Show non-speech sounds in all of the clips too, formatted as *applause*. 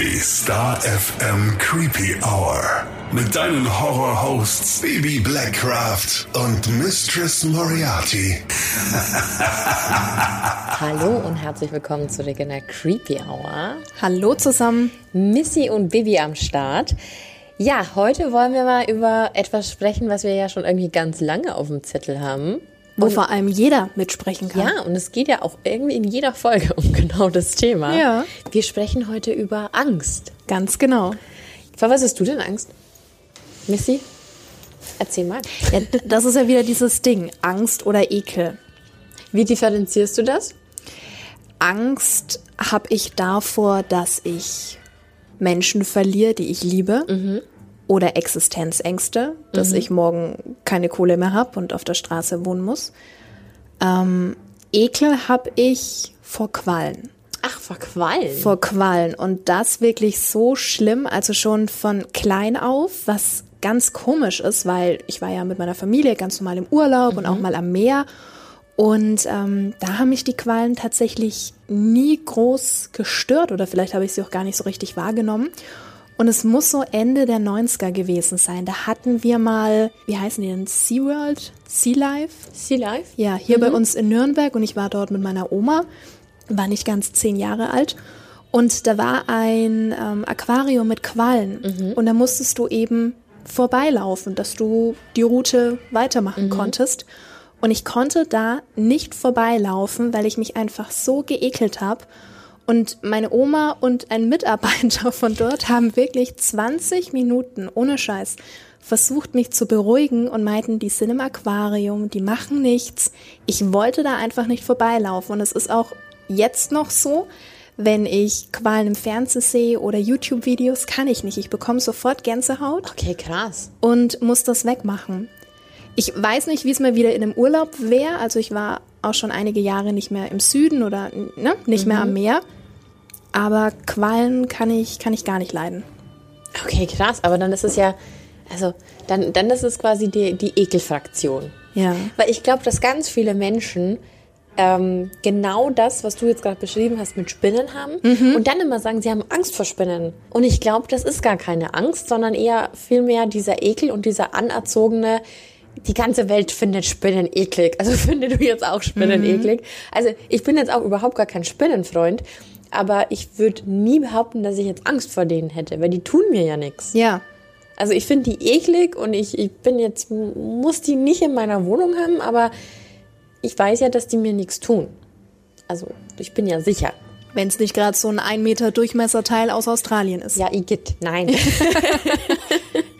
Die Star FM Creepy Hour. Mit deinen Horror-Hosts Baby Blackcraft und Mistress Moriarty. *laughs* Hallo und herzlich willkommen zurück in der Creepy Hour. Hallo zusammen. Missy und Bibi am Start. Ja, heute wollen wir mal über etwas sprechen, was wir ja schon irgendwie ganz lange auf dem Zettel haben. Wo und, vor allem jeder mitsprechen kann. Ja, und es geht ja auch irgendwie in jeder Folge *laughs* um genau das Thema. Ja. Wir sprechen heute über Angst. Ganz genau. Vor was hast du denn Angst? Missy? Erzähl mal. Ja, das ist ja wieder dieses Ding, Angst oder Ekel. Wie differenzierst du das? Angst habe ich davor, dass ich Menschen verliere, die ich liebe. Mhm oder Existenzängste, dass mhm. ich morgen keine Kohle mehr habe und auf der Straße wohnen muss. Ähm, Ekel habe ich vor Quallen. Ach, vor Quallen? Vor Quallen. Und das wirklich so schlimm, also schon von klein auf, was ganz komisch ist, weil ich war ja mit meiner Familie ganz normal im Urlaub mhm. und auch mhm. mal am Meer. Und ähm, da haben mich die Qualen tatsächlich nie groß gestört oder vielleicht habe ich sie auch gar nicht so richtig wahrgenommen. Und es muss so Ende der 90er gewesen sein. Da hatten wir mal, wie heißen die denn? SeaWorld? Sea Life? Sea Life? Ja, hier mhm. bei uns in Nürnberg und ich war dort mit meiner Oma, war nicht ganz zehn Jahre alt. Und da war ein ähm, Aquarium mit Quallen. Mhm. Und da musstest du eben vorbeilaufen, dass du die Route weitermachen mhm. konntest. Und ich konnte da nicht vorbeilaufen, weil ich mich einfach so geekelt habe. Und meine Oma und ein Mitarbeiter von dort haben wirklich 20 Minuten ohne Scheiß versucht, mich zu beruhigen und meinten, die sind im Aquarium, die machen nichts. Ich wollte da einfach nicht vorbeilaufen. Und es ist auch jetzt noch so, wenn ich Qualen im Fernsehen sehe oder YouTube-Videos, kann ich nicht. Ich bekomme sofort Gänsehaut. Okay, krass. Und muss das wegmachen. Ich weiß nicht, wie es mir wieder in einem Urlaub wäre. Also ich war auch schon einige Jahre nicht mehr im Süden oder ne, nicht mhm. mehr am Meer. Aber Quallen kann ich, kann ich gar nicht leiden. Okay, krass. Aber dann ist es ja, also dann, dann ist es quasi die, die Ekelfraktion. Ja. Weil ich glaube, dass ganz viele Menschen ähm, genau das, was du jetzt gerade beschrieben hast, mit Spinnen haben mhm. und dann immer sagen, sie haben Angst vor Spinnen. Und ich glaube, das ist gar keine Angst, sondern eher vielmehr dieser Ekel und dieser anerzogene, die ganze Welt findet Spinnen eklig. Also *laughs* findest du jetzt auch Spinnen mhm. eklig. Also ich bin jetzt auch überhaupt gar kein Spinnenfreund aber ich würde nie behaupten, dass ich jetzt Angst vor denen hätte, weil die tun mir ja nichts. Ja. Also ich finde die eklig und ich, ich bin jetzt, muss die nicht in meiner Wohnung haben, aber ich weiß ja, dass die mir nichts tun. Also ich bin ja sicher. Wenn es nicht gerade so ein 1 Meter Durchmesserteil aus Australien ist. Ja, Igitt, nein. *laughs*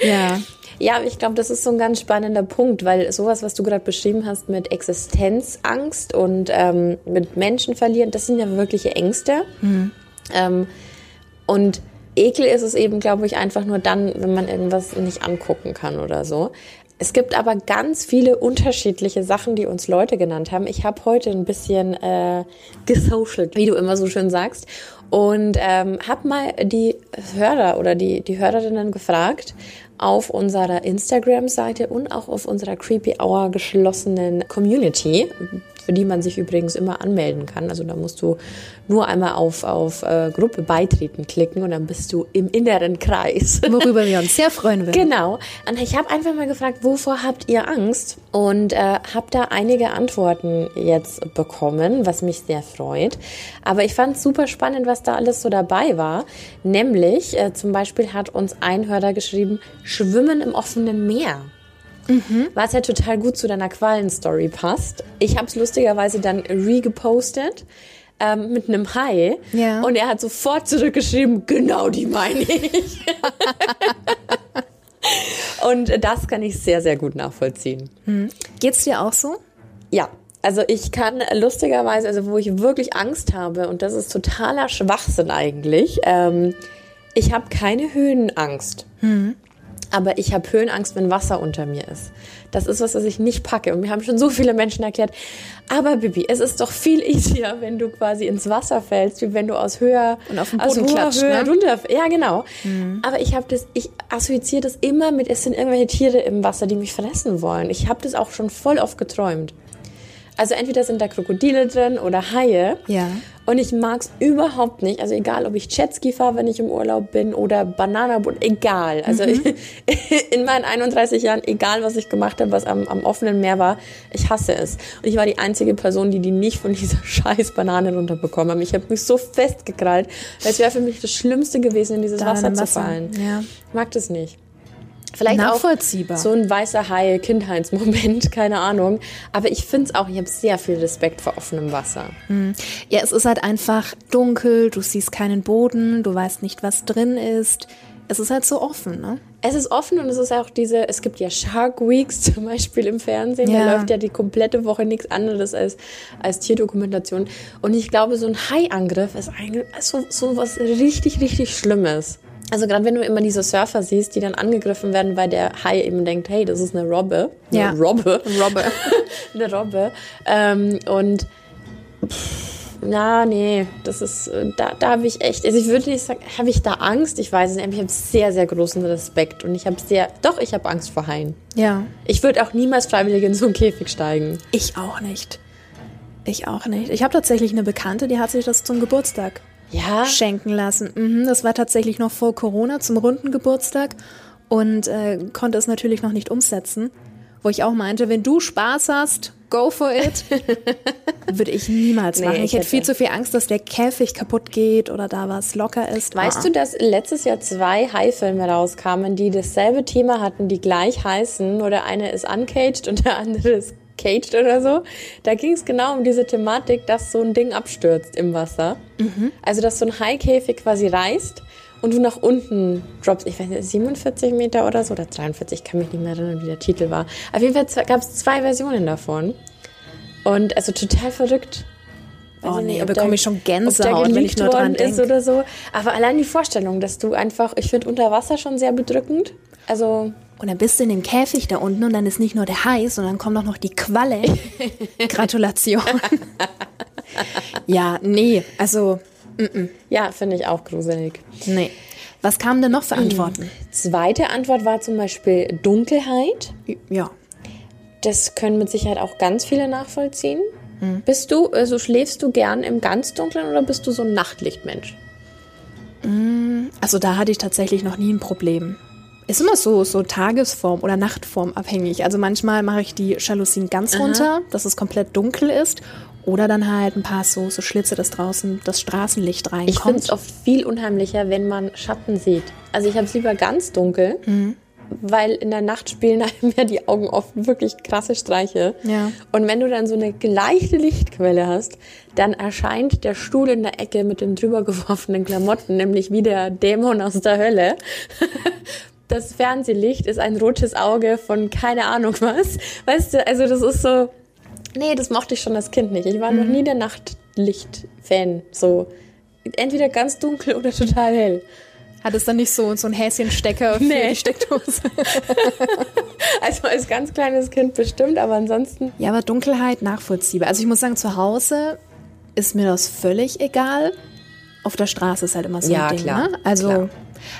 ja. *laughs* Ja, ich glaube, das ist so ein ganz spannender Punkt, weil sowas, was du gerade beschrieben hast mit Existenzangst und ähm, mit Menschen verlieren, das sind ja wirkliche Ängste. Mhm. Ähm, und Ekel ist es eben, glaube ich, einfach nur dann, wenn man irgendwas nicht angucken kann oder so. Es gibt aber ganz viele unterschiedliche Sachen, die uns Leute genannt haben. Ich habe heute ein bisschen äh, gesocialt, wie du immer so schön sagst, und ähm, habe mal die Hörer oder die, die Hörerinnen gefragt, auf unserer Instagram-Seite und auch auf unserer Creepy Hour geschlossenen Community, für die man sich übrigens immer anmelden kann. Also da musst du nur einmal auf, auf äh, Gruppe beitreten klicken und dann bist du im inneren Kreis. *laughs* Worüber wir uns sehr freuen würden. Genau. Und ich habe einfach mal gefragt, wovor habt ihr Angst? Und äh, habe da einige Antworten jetzt bekommen, was mich sehr freut. Aber ich fand es super spannend, was da alles so dabei war. Nämlich, äh, zum Beispiel hat uns ein Hörer geschrieben, Schwimmen im offenen Meer. Mhm. Was ja total gut zu deiner Qualen-Story passt. Ich habe es lustigerweise dann re-gepostet ähm, mit einem Hai. Ja. Und er hat sofort zurückgeschrieben, genau die meine ich. und das kann ich sehr, sehr gut nachvollziehen. Mhm. Geht's dir auch so? Ja, also ich kann lustigerweise, also wo ich wirklich Angst habe, und das ist totaler Schwachsinn eigentlich, ähm, ich habe keine Höhenangst. Mhm. Aber ich habe Höhenangst, wenn Wasser unter mir ist. Das ist was, was ich nicht packe. Und mir haben schon so viele Menschen erklärt, aber Bibi, es ist doch viel easier, wenn du quasi ins Wasser fällst, wie wenn du aus höher und auf dem Boden klatscht, Höhe ne? runter. Ja, genau. Mhm. Aber ich habe das, ich assoziiere das immer mit, es sind irgendwelche Tiere im Wasser, die mich fressen wollen. Ich habe das auch schon voll oft geträumt. Also entweder sind da Krokodile drin oder Haie. Ja. Und ich mag es überhaupt nicht. Also egal, ob ich Jetski fahre, wenn ich im Urlaub bin oder Bananaboot, egal. Also *laughs* in meinen 31 Jahren, egal was ich gemacht habe, was am, am offenen Meer war, ich hasse es. Und ich war die einzige Person, die die nicht von *laughs* dieser scheiß Banane runterbekommen haben. Ich habe mich so festgekrallt, weil es wäre für mich das Schlimmste gewesen, in dieses Da in Wasser dem zu Wasser, fallen. ja. Ich mag das nicht. Vielleicht Nachvollziehbar. auch so ein weißer Hai, Kindheitsmoment, *laughs* keine Ahnung. Aber ich finde es auch, ich habe sehr viel Respekt vor offenem Wasser. Ja, es ist halt einfach dunkel, du siehst keinen Boden, du weißt nicht, was drin ist. Es ist halt so offen, ne? Es ist offen und es ist auch diese, es gibt ja Shark Weeks *laughs* zum Beispiel im Fernsehen. Ja. Da läuft ja die komplette Woche nichts anderes als, als Tierdokumentation. Und ich glaube, so ein Haiangriff ist eigentlich so, so was richtig, richtig Schlimmes. Also gerade wenn du immer diese Surfer siehst, die dann angegriffen werden, weil der Hai eben denkt, hey, das ist eine Robbe. Ja. Eine Robbe. Robbe. *laughs* eine Robbe. Ähm, und na, nee, das ist, äh, da, da habe ich echt, also ich würde nicht sagen, habe ich da Angst? Ich weiß es nicht, aber ich habe sehr, sehr großen Respekt und ich habe sehr, doch, ich habe Angst vor Haien. Ja. Ich würde auch niemals freiwillig in so einen Käfig steigen. Ich auch nicht. Ich auch nicht. Ich habe tatsächlich eine Bekannte, die hat sich das zum Geburtstag Ja? schenken lassen. Mhm, das war tatsächlich noch vor Corona zum runden Geburtstag und äh, konnte es natürlich noch nicht umsetzen. Wo ich auch meinte, wenn du Spaß hast, go for it. *laughs* Würde ich niemals Nee, machen. ich, ich hätte viel zu viel Angst, dass der Käfig kaputt geht oder da was locker ist. Weißt Ah. du, dass letztes Jahr zwei Hai-Filme rauskamen, die dasselbe Thema hatten, die gleich heißen? Oder eine ist uncaged und der andere ist caged oder so. Da ging es genau um diese Thematik, dass so ein Ding abstürzt im Wasser. Also, dass so ein Haikäfig quasi reißt und du nach unten droppst. Ich weiß nicht, 47 Meter oder so oder 43, ich kann mich nicht mehr erinnern, wie der Titel war. Auf jeden Fall gab es zwei Versionen davon. Und also total verrückt. Weiß Oh nee, da bekomme ich schon Gänsehaut, wenn ich nur dran denke. oder so. Aber allein die Vorstellung, dass du einfach, ich finde unter Wasser schon sehr bedrückend. Also Und dann bist du in dem Käfig da unten und dann ist nicht nur der Hai, sondern kommt auch noch die Qualle. *laughs* Gratulation. *laughs* ja, nee, also, ja, finde ich auch gruselig. nee. Was kamen denn noch für Antworten? Zweite Antwort war zum Beispiel Dunkelheit. Ja. Das können mit Sicherheit auch ganz viele nachvollziehen. Bist du, also schläfst du gern im ganz Dunklen oder bist du so ein Nachtlichtmensch? Also da hatte ich tatsächlich noch nie ein Problem. Ist immer so, so Tagesform oder Nachtform abhängig. Also manchmal mache ich die Jalousien ganz runter, dass es komplett dunkel ist. Oder dann halt ein paar so, so Schlitze, dass draußen das Straßenlicht Ich finde reinkommt. es oft viel unheimlicher, wenn man Schatten sieht. Also ich habe es lieber ganz dunkel, weil in der Nacht spielen *laughs* einem ja die Augen oft wirklich krasse Streiche. Ja. Und wenn du dann so eine leichte Lichtquelle hast, dann erscheint der Stuhl in der Ecke mit den drüber geworfenen Klamotten, nämlich wie der Dämon aus der Hölle. *laughs* Das Fernsehlicht ist ein rotes Auge von keine Ahnung was. Weißt du, also das ist so, nee, das mochte ich schon als Kind nicht. Ich war noch nie der Nachtlicht-Fan. So, entweder ganz dunkel oder total hell. Hat es dann nicht so, so ein Häschenstecker für Nee. die Steckdose? *laughs* Also als ganz kleines Kind bestimmt, aber ansonsten Ja, aber Dunkelheit nachvollziehbar. Also ich muss sagen, zu Hause ist mir das völlig egal. Auf der Straße ist halt immer so Ja, ein Ding, klar, ne? Also, klar.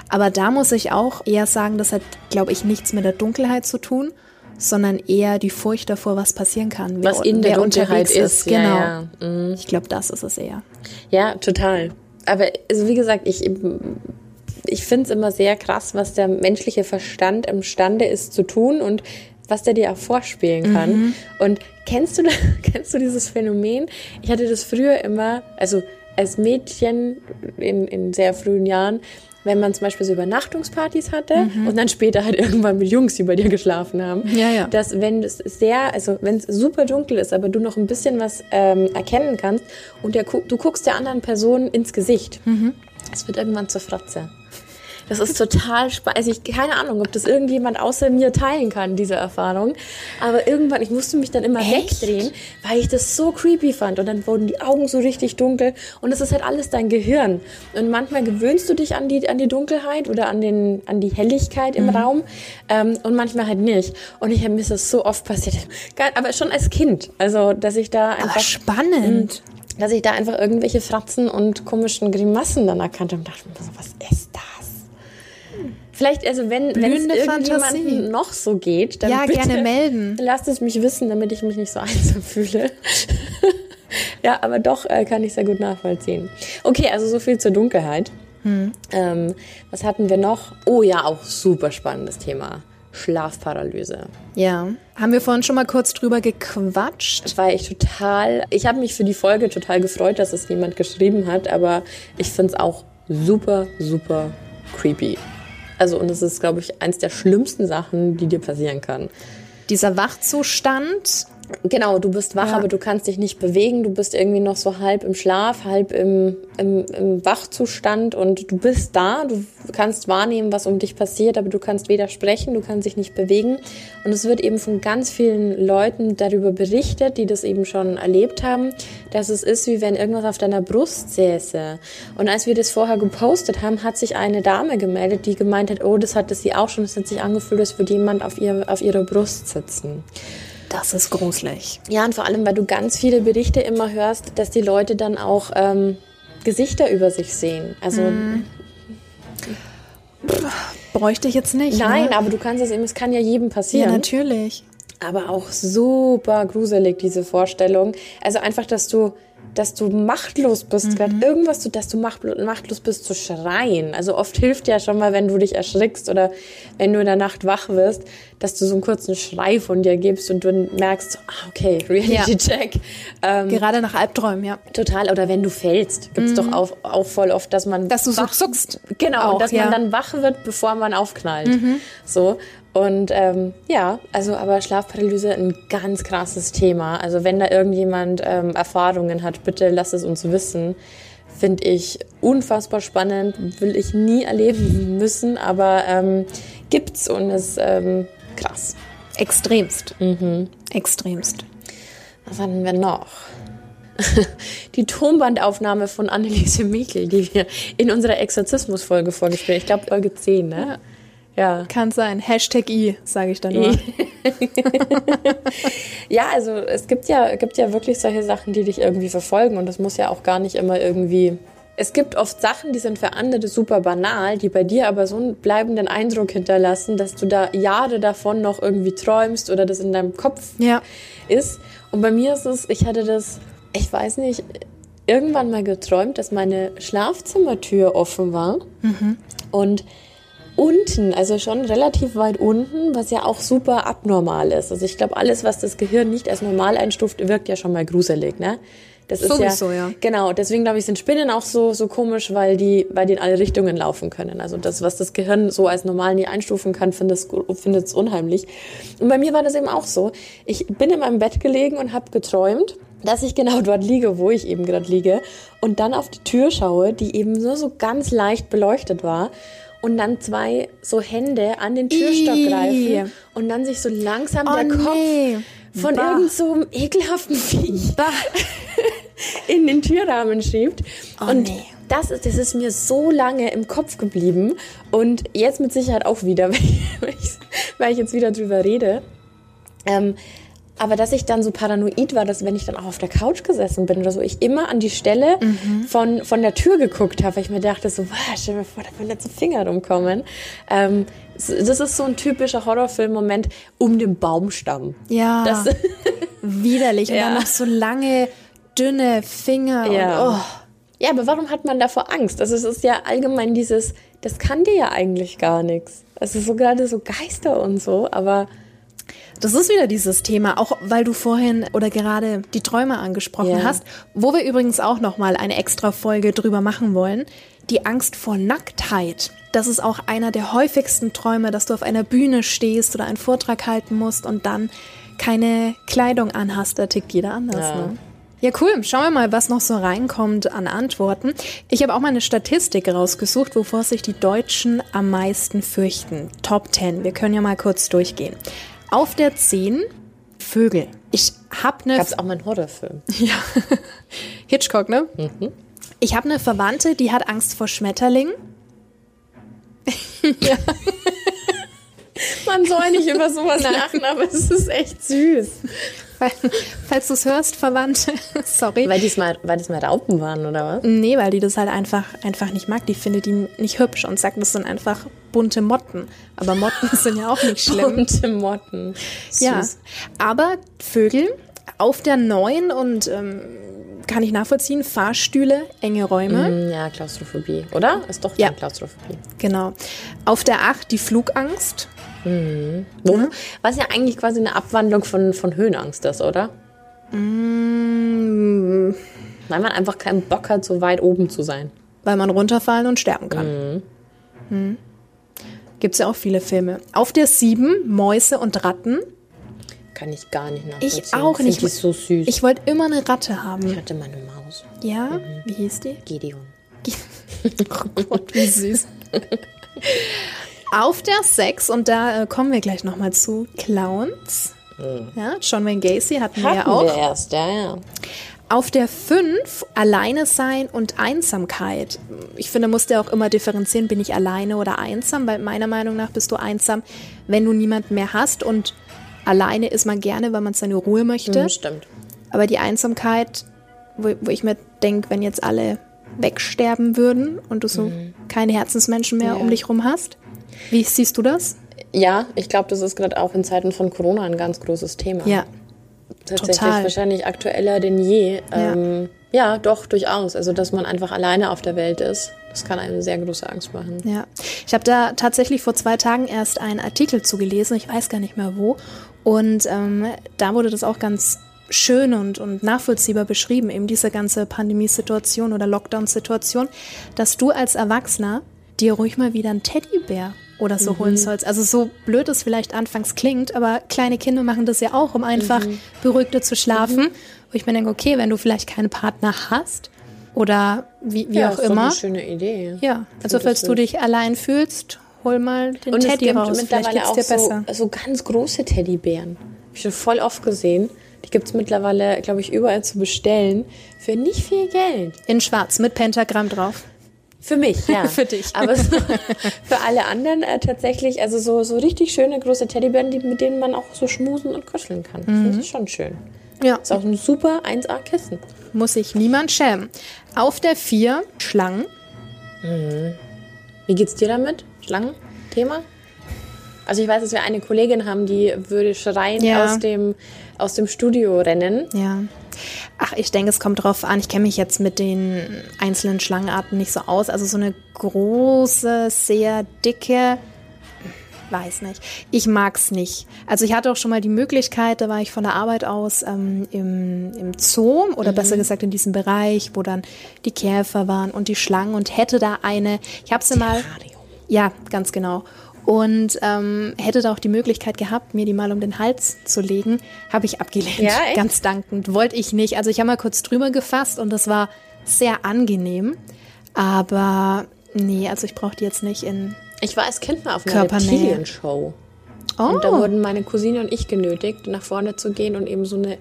Aber da muss ich auch eher sagen, das hat, glaube ich, nichts mit der Dunkelheit zu tun, sondern eher die Furcht davor, was passieren kann. was in der Dunkelheit unterwegs ist. Genau. Ja, ja. Mhm. Ich glaube, das ist es eher. ja, total. Aber also wie gesagt, ich, ich finde es immer sehr krass, was der menschliche Verstand imstande ist zu tun und was der dir auch vorspielen kann. Und kennst du, *laughs* kennst du dieses Phänomen? Ich hatte das früher immer, also als Mädchen in, in sehr frühen Jahren, wenn man zum Beispiel so Übernachtungspartys hatte und dann später halt *laughs* irgendwann mit Jungs, die bei dir geschlafen haben, Ja, ja. dass wenn es sehr, also wenn es super dunkel ist, aber du noch ein bisschen was ähm, erkennen kannst und der, du guckst der anderen Person ins Gesicht, es wird irgendwann zur Fratze. Das ist total spannend. Also ich keine Ahnung, ob das irgendjemand außer mir teilen kann, diese Erfahrung. Aber irgendwann, ich musste mich dann immer Echt? wegdrehen, weil ich das so creepy fand. Und dann wurden die Augen so richtig dunkel. Und das ist halt alles dein Gehirn. Und manchmal gewöhnst du dich an die, an die Dunkelheit oder an, den, an die Helligkeit im Raum. Ähm, und manchmal halt nicht. Und ich habe mir das so oft passiert. Aber schon als Kind. Also, dass ich da Aber einfach spannend. dass ich da einfach irgendwelche Fratzen und komischen Grimassen dann erkannt habe und dachte mir so, was ist das? Vielleicht, also wenn, wenn es irgendjemandem noch so geht, dann Ja, bitte gerne melden. lasst es mich wissen, damit ich mich nicht so *laughs* einsam fühle. *laughs* ja, aber doch äh, kann ich sehr gut nachvollziehen. Okay, also so viel zur Dunkelheit. Hm. Ähm, was hatten wir noch? Oh ja, auch super spannendes Thema. Schlafparalyse. Ja. Haben wir vorhin schon mal kurz drüber gequatscht? Das war ich total. Ich habe mich für die Folge total gefreut, dass es jemand geschrieben hat, aber ich finde es auch super, super creepy. Also, und es ist, glaube ich, eins der schlimmsten Sachen, die dir passieren kann. Dieser Wachzustand, Genau, du bist wach, Ja. aber du kannst dich nicht bewegen. Du bist irgendwie noch so halb im Schlaf, halb im, im, im Wachzustand und du bist da. Du kannst wahrnehmen, was um dich passiert, aber du kannst weder sprechen, du kannst dich nicht bewegen. Und es wird eben von ganz vielen Leuten darüber berichtet, die das eben schon erlebt haben, dass es ist, wie wenn irgendwas auf deiner Brust säße. Und als wir das vorher gepostet haben, hat sich eine Dame gemeldet, die gemeint hat, oh, das hatte sie auch schon. Es hat sich angefühlt, als würde jemand auf, ihr, auf ihrer Brust sitzen. Das ist gruselig. Ja, und vor allem, weil du ganz viele Berichte immer hörst, dass die Leute dann auch ähm, Gesichter über sich sehen. Also Bräuchte ich jetzt nicht. nein, Ne? aber du kannst es eben, es kann ja jedem Ja, passieren. natürlich. aber auch super gruselig, diese Vorstellung. Also einfach, dass du, dass du machtlos bist, gerade irgendwas, zu- dass du machtlo- machtlos bist zu schreien. Also oft hilft ja schon mal, wenn du dich erschrickst oder wenn du in der Nacht wach wirst, dass du so einen kurzen Schrei von dir gibst und du merkst, ah, okay, *laughs* Reality Check. Ähm, Gerade nach Albträumen, ja. Total, oder wenn du fällst, gibt's doch auch, auch voll oft, dass man. Dass du so zuckst. Genau, Auch, dass ja. man dann wach wird, bevor man aufknallt. So. Und ähm, ja, also aber Schlafparalyse ein ganz krasses Thema. Also wenn da irgendjemand ähm, Erfahrungen hat, bitte lass es uns wissen. Finde ich unfassbar spannend, will ich nie erleben müssen, aber ähm, gibt's und ist ähm, krass. Extremst. Extremst. Was hatten wir noch? *laughs* Die Tonbandaufnahme von Anneliese Michel, die wir in unserer Exorzismus-Folge vorgespielt haben. Ich glaube, Folge 10, ne? Ja. Kann sein. Hashtag I, sage ich dann nur. *laughs* Ja, also es gibt ja, gibt ja wirklich solche Sachen, die dich irgendwie verfolgen und das muss ja auch gar nicht immer irgendwie. Es gibt oft Sachen, die sind für andere super banal, die bei dir aber so einen bleibenden Eindruck hinterlassen, dass du da Jahre davon noch irgendwie träumst oder das in deinem Kopf Ja. ist. Und bei mir ist es, ich hatte das, ich weiß nicht, irgendwann mal geträumt, dass meine Schlafzimmertür offen war und unten, also schon relativ weit unten, was ja auch super abnormal ist. Also ich glaube, alles, was das Gehirn nicht als normal einstuft, wirkt ja schon mal gruselig, ne? Das ist Sowieso, ja, ja. Genau, deswegen glaube ich, sind Spinnen auch so, so komisch, weil die, weil die in alle Richtungen laufen können. Also das, was das Gehirn so als normal nie einstufen kann, findet es unheimlich. Und bei mir war das eben auch so. Ich bin in meinem Bett gelegen und habe geträumt, dass ich genau *laughs* dort liege, wo ich eben gerade liege, und dann auf die Tür schaue, die eben nur so ganz leicht beleuchtet war. Und dann zwei so Hände an den Türstock Ih. greifen und dann sich so langsam Oh, der Kopf nee. von Bah. irgend so einem ekelhaften Viech *laughs* in den Türrahmen schiebt. Oh, und nee. das, ist, das ist mir so lange im Kopf geblieben und jetzt mit Sicherheit auch wieder, weil *laughs* ich, weil ich, weil ich jetzt wieder drüber rede. Ähm, aber dass ich dann so paranoid war, dass wenn ich dann auch auf der Couch gesessen bin oder so, ich immer an die Stelle Mhm. von, von der Tür geguckt habe, weil ich mir dachte so, wow, stell mir vor, da können jetzt so Finger rumkommen. Ähm, das ist so ein typischer Horrorfilm-Moment um den Baumstamm. Ja. Das, *laughs* Widerlich. Und Ja. dann noch so lange, dünne Finger. Ja. Und, oh. Ja, aber warum hat man davor Angst? Also es ist ja allgemein dieses, das kann dir ja eigentlich gar nichts. Es ist so gerade so Geister und so, aber Das ist wieder dieses Thema, auch weil du vorhin oder gerade die Träume angesprochen Ja. hast, wo wir übrigens auch noch mal eine extra Folge drüber machen wollen. Die Angst vor Nacktheit. Das ist auch einer der häufigsten Träume, dass du auf einer Bühne stehst oder einen Vortrag halten musst und dann keine Kleidung anhast. Da tickt jeder anders. Ja. Ne? Ja, cool. Schauen wir mal, was noch so reinkommt an Antworten. Ich habe auch mal eine Statistik rausgesucht, wovor sich die Deutschen am meisten fürchten. Top 10. Wir können ja mal kurz durchgehen. Auf der 10 Vögel. Ich habe eine gab es auch mal einen Horrorfilm. *laughs* ja. Hitchcock, ne? Ich habe eine Verwandte, die hat Angst vor Schmetterlingen. *laughs* Man soll nicht über sowas lachen, aber es ist echt süß. Weil, falls du es hörst, Verwandte, *laughs* sorry. Weil, diesmal, weil das mal Raupen waren, oder was? Nee, weil die das halt einfach, einfach nicht mag. Die findet die nicht hübsch und sagt, das sind einfach bunte Motten. Aber Motten sind ja auch nicht *laughs* schlimm. Bunte Motten. Süß. Ja, aber Vögel auf der neuen und ähm, kann ich nachvollziehen, Fahrstühle, enge Räume. Mm, Ja, Klaustrophobie, oder? Ist doch Ja. ja. Klaustrophobie. Genau. Auf der 8 die Flugangst. Wo? Was ja eigentlich quasi eine Abwandlung von, von Höhenangst ist, oder? Mm, Weil man einfach keinen Bock hat, so weit oben zu sein. weil man runterfallen und sterben kann. Mhm. Gibt es ja auch viele Filme. Auf der 7 Mäuse und Ratten. Kann ich gar nicht nachvollziehen. Ich auch nicht. Find die so süß. Ich wollte immer eine Ratte Ich haben. hatte mal eine Maus. Ja? Wie hieß die? Gideon. *laughs* Oh Gott, wie süß. Auf der 6, und da äh, kommen wir gleich nochmal zu, Clowns. Ja, John Wayne Gacy hatten, wir ja Hatten auch. wir erst, ja, ja. Auf der 5 Alleine sein und Einsamkeit. Ich finde, musst du auch immer differenzieren, bin ich alleine oder einsam, weil meiner Meinung nach bist du einsam, wenn du niemanden mehr hast und alleine ist man gerne, weil man seine Ruhe möchte. Mhm, stimmt. Aber die Einsamkeit, wo, wo ich mir denke, wenn jetzt alle wegsterben würden und du so keine Herzensmenschen mehr Ja. um dich rum hast. Wie siehst du das? Ja, ich glaube, das ist gerade auch in Zeiten von Corona ein ganz großes Thema. Ja, Tatsächlich total. wahrscheinlich aktueller denn je. Ja. Ähm, ja, doch, durchaus. Also, dass man einfach alleine auf der Welt ist, das kann einem sehr große Angst machen. Ja, ich habe da tatsächlich vor zwei Tagen erst einen Artikel zugelesen, ich weiß gar nicht mehr wo. Und ähm, da wurde das auch ganz schön und, und nachvollziehbar beschrieben, eben diese ganze Pandemiesituation oder Lockdown-Situation, dass du als Erwachsener dir ruhig mal wieder einen Teddybär oder so holen sollst. Also so blöd es vielleicht anfangs klingt, aber kleine Kinder machen das ja auch, um einfach beruhigter zu schlafen. Wo ich mir denke, okay, wenn du vielleicht keinen Partner hast oder wie, wie ja, auch ist doch immer. eine schöne Idee. Ja, also falls du dich allein fühlst, hol mal den Und es Teddy gibt raus. Mittlerweile auch so, besser. so ganz große Teddybären. Habe ich schon voll oft gesehen. Die gibt es mittlerweile, glaube ich, überall zu bestellen. Für nicht viel Geld. In schwarz mit Pentagramm drauf. Für mich, ja. *laughs* Für dich. Aber so, *laughs* für alle anderen äh, tatsächlich, also so, so richtig schöne große Teddybären, die, mit denen man auch so schmusen und kuscheln kann. Mhm. Finde ich schon schön. Ja, Ist auch ein super 1A-Kissen. Muss sich niemand schämen. Auf der 4 Schlangen. Wie geht's dir damit? Schlangenthema? Also ich weiß, dass wir eine Kollegin haben, die würde schreien Ja. aus, dem, aus dem Studio rennen. Ja. Ach, ich denke, es kommt drauf an. Ich kenne mich jetzt mit den einzelnen Schlangenarten nicht so aus. Also so eine große, sehr dicke, weiß nicht. Ich mag's nicht. Also ich hatte auch schon mal die Möglichkeit, da war ich von der Arbeit aus ähm, im, im Zoo oder besser gesagt in diesem Bereich, wo dann die Käfer waren und die Schlangen und hätte da eine, ich habe sie mal, ja, ganz genau. Und ähm, hätte da auch die Möglichkeit gehabt, mir die mal um den Hals zu legen, habe ich abgelehnt. Ja, *laughs* echt? Ganz dankend. Wollte ich nicht. Also ich habe mal kurz drüber gefasst und das war sehr angenehm. Aber nee, also ich brauche die jetzt nicht in. Ich war als Kind mal auf einer. Reptilien-Show. Oh, Und da wurden meine Cousine und ich genötigt, nach vorne zu gehen und eben so eine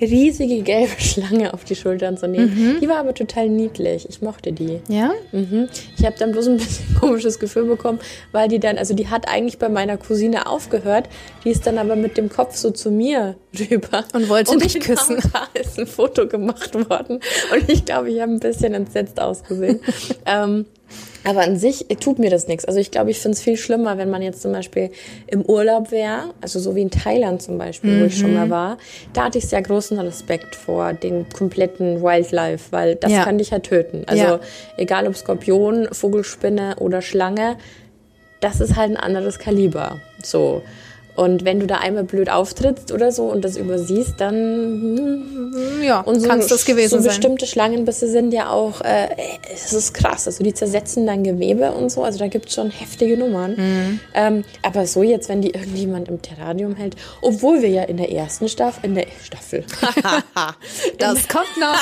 riesige gelbe *laughs* Schlange auf die Schultern zu nehmen. Die war aber total niedlich. Ich mochte die. ja? Mhm. Ich habe dann bloß ein *laughs* bisschen komisches Gefühl bekommen, weil die dann, also die hat eigentlich bei meiner Cousine aufgehört, die ist dann aber mit dem Kopf so zu mir *laughs* rüber. Und wollte dich genau küssen. Da ist ein Foto gemacht worden und ich glaube, ich habe ein bisschen entsetzt ausgesehen. ähm, aber an sich tut mir das nichts. Also ich glaube, ich finde es viel schlimmer, wenn man jetzt zum Beispiel im Urlaub wäre, also so wie in Thailand zum Beispiel, wo ich schon Mhm. mal war. Da hatte ich sehr großen Respekt vor den kompletten Wildlife, weil das Ja. kann dich ja töten. Also Ja. egal ob Skorpion, Vogelspinne oder Schlange, das ist halt ein anderes Kaliber. So. Und wenn du da einmal blöd auftrittst oder so und das übersiehst, dann Ja, und so, kann es das gewesen so sein. bestimmte Schlangenbisse sind ja auch, äh, es ist krass. Also die zersetzen dein Gewebe und so. Also da gibt es schon heftige Nummern. Mhm. Ähm, aber so jetzt, wenn die irgendjemand im Terrarium hält, obwohl wir ja in der ersten Staffel, in der Staffel, *laughs* *laughs* Das kommt noch.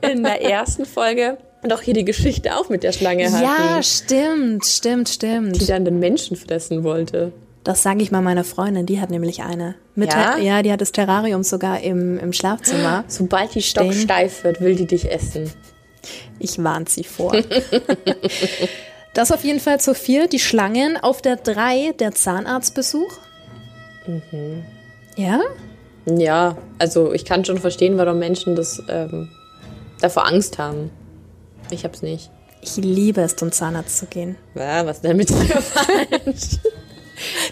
*laughs* in der ersten Folge doch hier die Geschichte auch mit der Schlange hatten, ja, stimmt, stimmt, die stimmt. dann den Menschen fressen wollte. Das sage ich mal meiner Freundin, die hat nämlich eine. Mit Ja? Ja, die hat das Terrarium sogar im, im Schlafzimmer. *gasps* Sobald die Stehen. stocksteif wird, will die dich essen. Ich warne sie vor. *laughs* Das auf jeden Fall zu viel. Die Schlangen. Auf der 3 der Zahnarztbesuch. Mhm. Ja? Ja, also ich kann schon verstehen, warum Menschen das ähm, davor Angst haben. Ich hab's nicht. Ich liebe es, zum Zahnarzt zu gehen. Ja, was denn mit dir *laughs* falsch?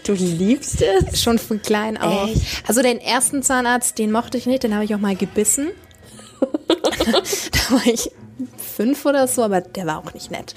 Du liebst es? Schon von klein auf. Echt? Also den ersten Zahnarzt, den mochte ich nicht, den habe ich auch mal gebissen. *laughs* da war ich fünf oder so, aber der war auch nicht nett.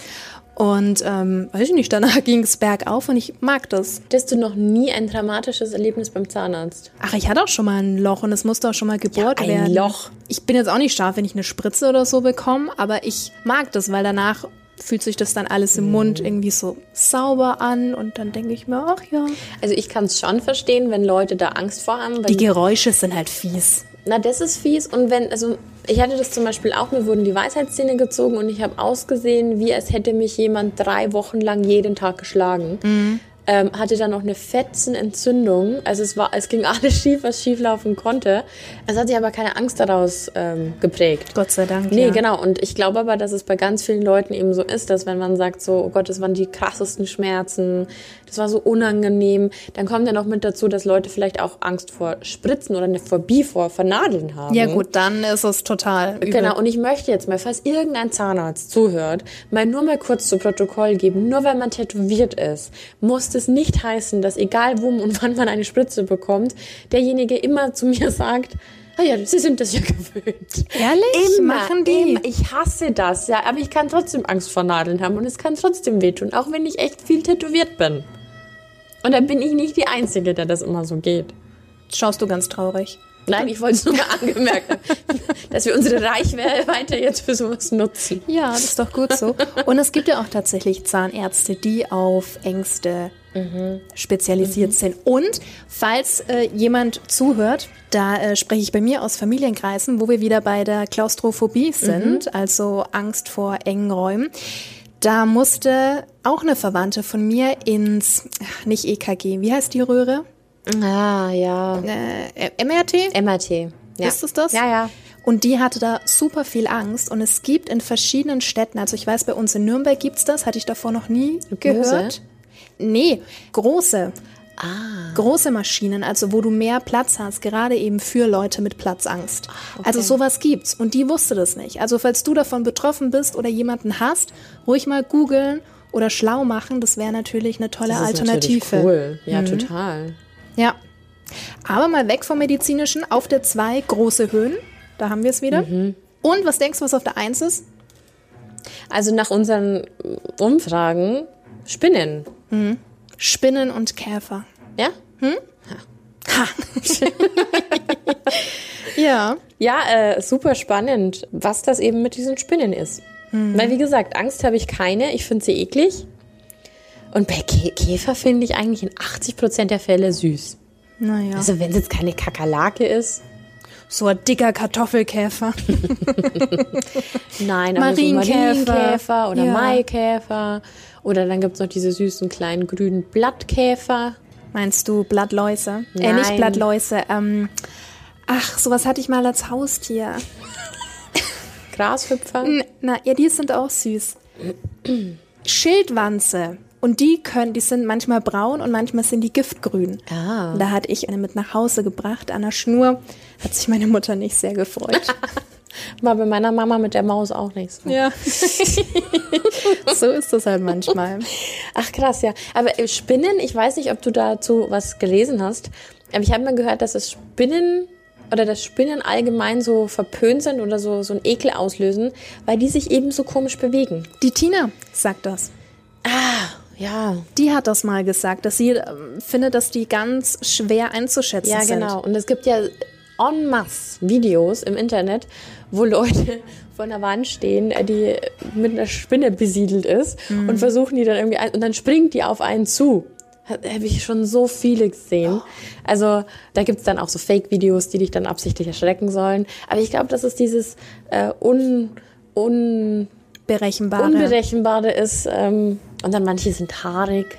Und ähm, weiß ich nicht, danach ging es bergauf und ich mag das. Hattest du noch nie ein dramatisches Erlebnis beim Zahnarzt? Ach, ich hatte auch schon mal ein Loch und es musste auch schon mal gebohrt Ja, ein werden. Loch. Ich bin jetzt auch nicht scharf, wenn ich eine Spritze oder so bekomme, aber ich mag das, weil danach fühlt sich das dann alles im Mund irgendwie so sauber an und dann denke ich mir, ach ja. Also ich kann es schon verstehen, wenn Leute da Angst vor haben. Die Geräusche sind halt fies. na, das ist fies. Und wenn, also ich hatte das zum Beispiel auch, mir wurden die Weisheitszähne gezogen und ich habe ausgesehen, wie als hätte mich jemand drei Wochen lang jeden Tag geschlagen. Ähm, hatte dann noch eine Fetzenentzündung. Also es war, es ging *laughs* alles schief, was schief laufen konnte. Es hat sich aber keine Angst daraus ähm, geprägt. Gott sei Dank. Nee, ja. genau. Und ich glaube aber, dass es bei ganz vielen Leuten eben so ist, dass wenn man sagt so, oh Gott, das waren die krassesten Schmerzen, das war so unangenehm, dann kommt ja noch mit dazu, dass Leute vielleicht auch Angst vor Spritzen oder eine Phobie vor Vernadeln haben. Ja gut, dann ist es total übel. Genau, und ich möchte jetzt mal, falls irgendein Zahnarzt zuhört, mal nur mal kurz zu Protokoll geben, nur weil man tätowiert ist, muss das nicht heißen, dass egal wo und wann man eine Spritze bekommt, derjenige immer zu mir sagt, ah ja, Sie sind das ja gewöhnt. Ehrlich? Machen die? Immer. Ich hasse das, ja, aber ich kann trotzdem Angst vor Nadeln haben und es kann trotzdem wehtun, auch wenn ich echt viel tätowiert bin. Und dann bin ich nicht die Einzige, der das immer so geht. Schaust du ganz traurig. Nein, ich wollte es nur mal angemerkt haben, *laughs* dass wir unsere Reichweite jetzt für sowas nutzen. Ja, das ist doch gut so. Und es gibt ja auch tatsächlich Zahnärzte, die auf Ängste spezialisiert sind. Und falls äh, jemand zuhört, da äh, spreche ich bei mir aus Familienkreisen, wo wir wieder bei der Klaustrophobie sind, also Angst vor engen Räumen. Da musste auch eine Verwandte von mir ins, nicht EKG, wie heißt die Röhre? Ah, ja. Äh, MRT? MRT. Ja. Ist es das? Ja, ja. Und die hatte da super viel Angst. Und es gibt in verschiedenen Städten, also ich weiß, bei uns in Nürnberg gibt's das, hatte ich davor noch nie gehört. Nee, große. Ah. Große Maschinen, also wo du mehr Platz hast, gerade eben für Leute mit Platzangst. Ah, Also sowas gibt's. Und die wusste das nicht. Also falls du davon betroffen bist oder jemanden hast, ruhig mal googeln oder schlau machen. Das wäre natürlich eine tolle Das ist Alternative. cool. Ja, total. Ja. Aber mal weg vom Medizinischen. Auf der 2 große Höhen. Da haben wir es wieder. Mhm. Und was denkst du, was auf der 1 ist? Also nach unseren Umfragen Spinnen. Spinnen und Käfer. Ja? *laughs* Ja. Ja, äh, super spannend, was das eben mit diesen Spinnen ist. Weil, wie gesagt, Angst habe ich keine. Ich finde sie eklig. Und bei Kä Käfer finde ich eigentlich in 80% der Fälle süß. Naja. Also wenn es jetzt keine Kakerlake ist. so ein dicker Kartoffelkäfer. *laughs* Nein, aber so Marienkäfer. Marienkäfer oder Ja. Maikäfer. Oder dann gibt es noch diese süßen kleinen grünen Blattkäfer. Meinst du Blattläuse? Äh, nicht Nein. Blattläuse. Ähm, ach, sowas hatte ich mal als Haustier. Grashüpfer. Na, ja, die sind auch süß. Schildwanze. Und die können, die sind manchmal braun und manchmal sind die giftgrün. Ah. Und Da hatte ich eine mit nach Hause gebracht an der Schnur. Hat sich meine Mutter nicht sehr gefreut. *laughs* War bei meiner Mama mit der Maus auch nicht so. ja. *laughs* so ist das halt manchmal. Ach krass, ja. Aber äh, Spinnen, ich weiß nicht, ob du dazu was gelesen hast, aber ich habe mal gehört, dass es Spinnen oder dass Spinnen allgemein so verpönt sind oder so, so einen Ekel auslösen, weil die sich eben so komisch bewegen. Die Tina sagt das. Ja, Die hat das mal gesagt, dass sie ähm, findet, dass die ganz schwer einzuschätzen ja sind. genau. Und es gibt ja en masse Videos im Internet, wo Leute *laughs* vor einer Wand stehen, äh, die mit einer Spinne besiedelt ist und versuchen die dann irgendwie ein, und dann springt die auf einen zu. Habe ich schon so viele gesehen. Also da gibt's dann auch so Fake-Videos, die dich dann absichtlich erschrecken sollen. Aber ich glaube, dass es dieses äh, un, un, Berechenbare. Unberechenbare ist. Ähm, und dann manche sind haarig.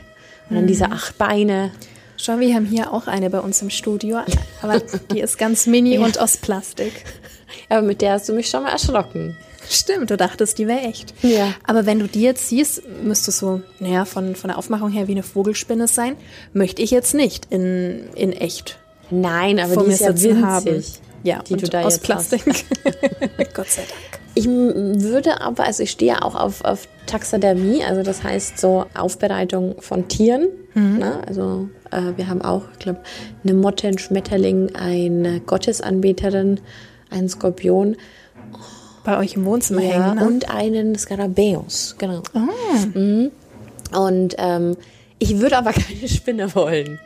Und dann diese acht Beine. Schau, wir haben hier auch eine bei uns im Studio, aber *laughs* die ist ganz mini und aus Plastik. *laughs* Aber mit der hast du mich schon mal erschrocken. Stimmt, du dachtest, die wäre echt. Ja. Aber wenn du die jetzt siehst, müsste so, naja, von, von der Aufmachung her wie eine Vogelspinne sein. Möchte ich jetzt nicht in, in echt Nein, aber die ist ja winzig. haben. Ja, die und du da aus Plastik. *laughs* Gott sei Dank. Ich würde aber, also ich stehe ja auch auf, auf Taxidermie, also das heißt so Aufbereitung von Tieren. Ne? Also äh, wir haben auch, ich glaube, eine Motte, ein Schmetterling, eine Gottesanbeterin, einen Skorpion Bei euch im Wohnzimmer ja, hängen, ne? und einen Skarabäus. Genau. Mhm. Und ähm, ich würde aber *laughs* keine Spinne wollen.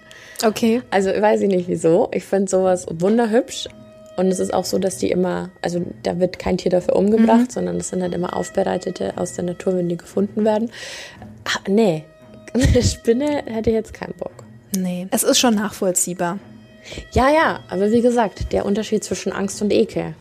Okay. Also weiß ich nicht wieso. Ich finde sowas wunderhübsch. Und es ist auch so, dass die immer, also da wird kein Tier dafür umgebracht, sondern das sind halt immer aufbereitete aus der Natur, wenn die gefunden werden. Ah, nee, eine *laughs* Spinne hätte ich jetzt keinen Bock. Nee. Es ist schon nachvollziehbar. Ja, ja, aber wie gesagt, der Unterschied zwischen Angst und Ekel.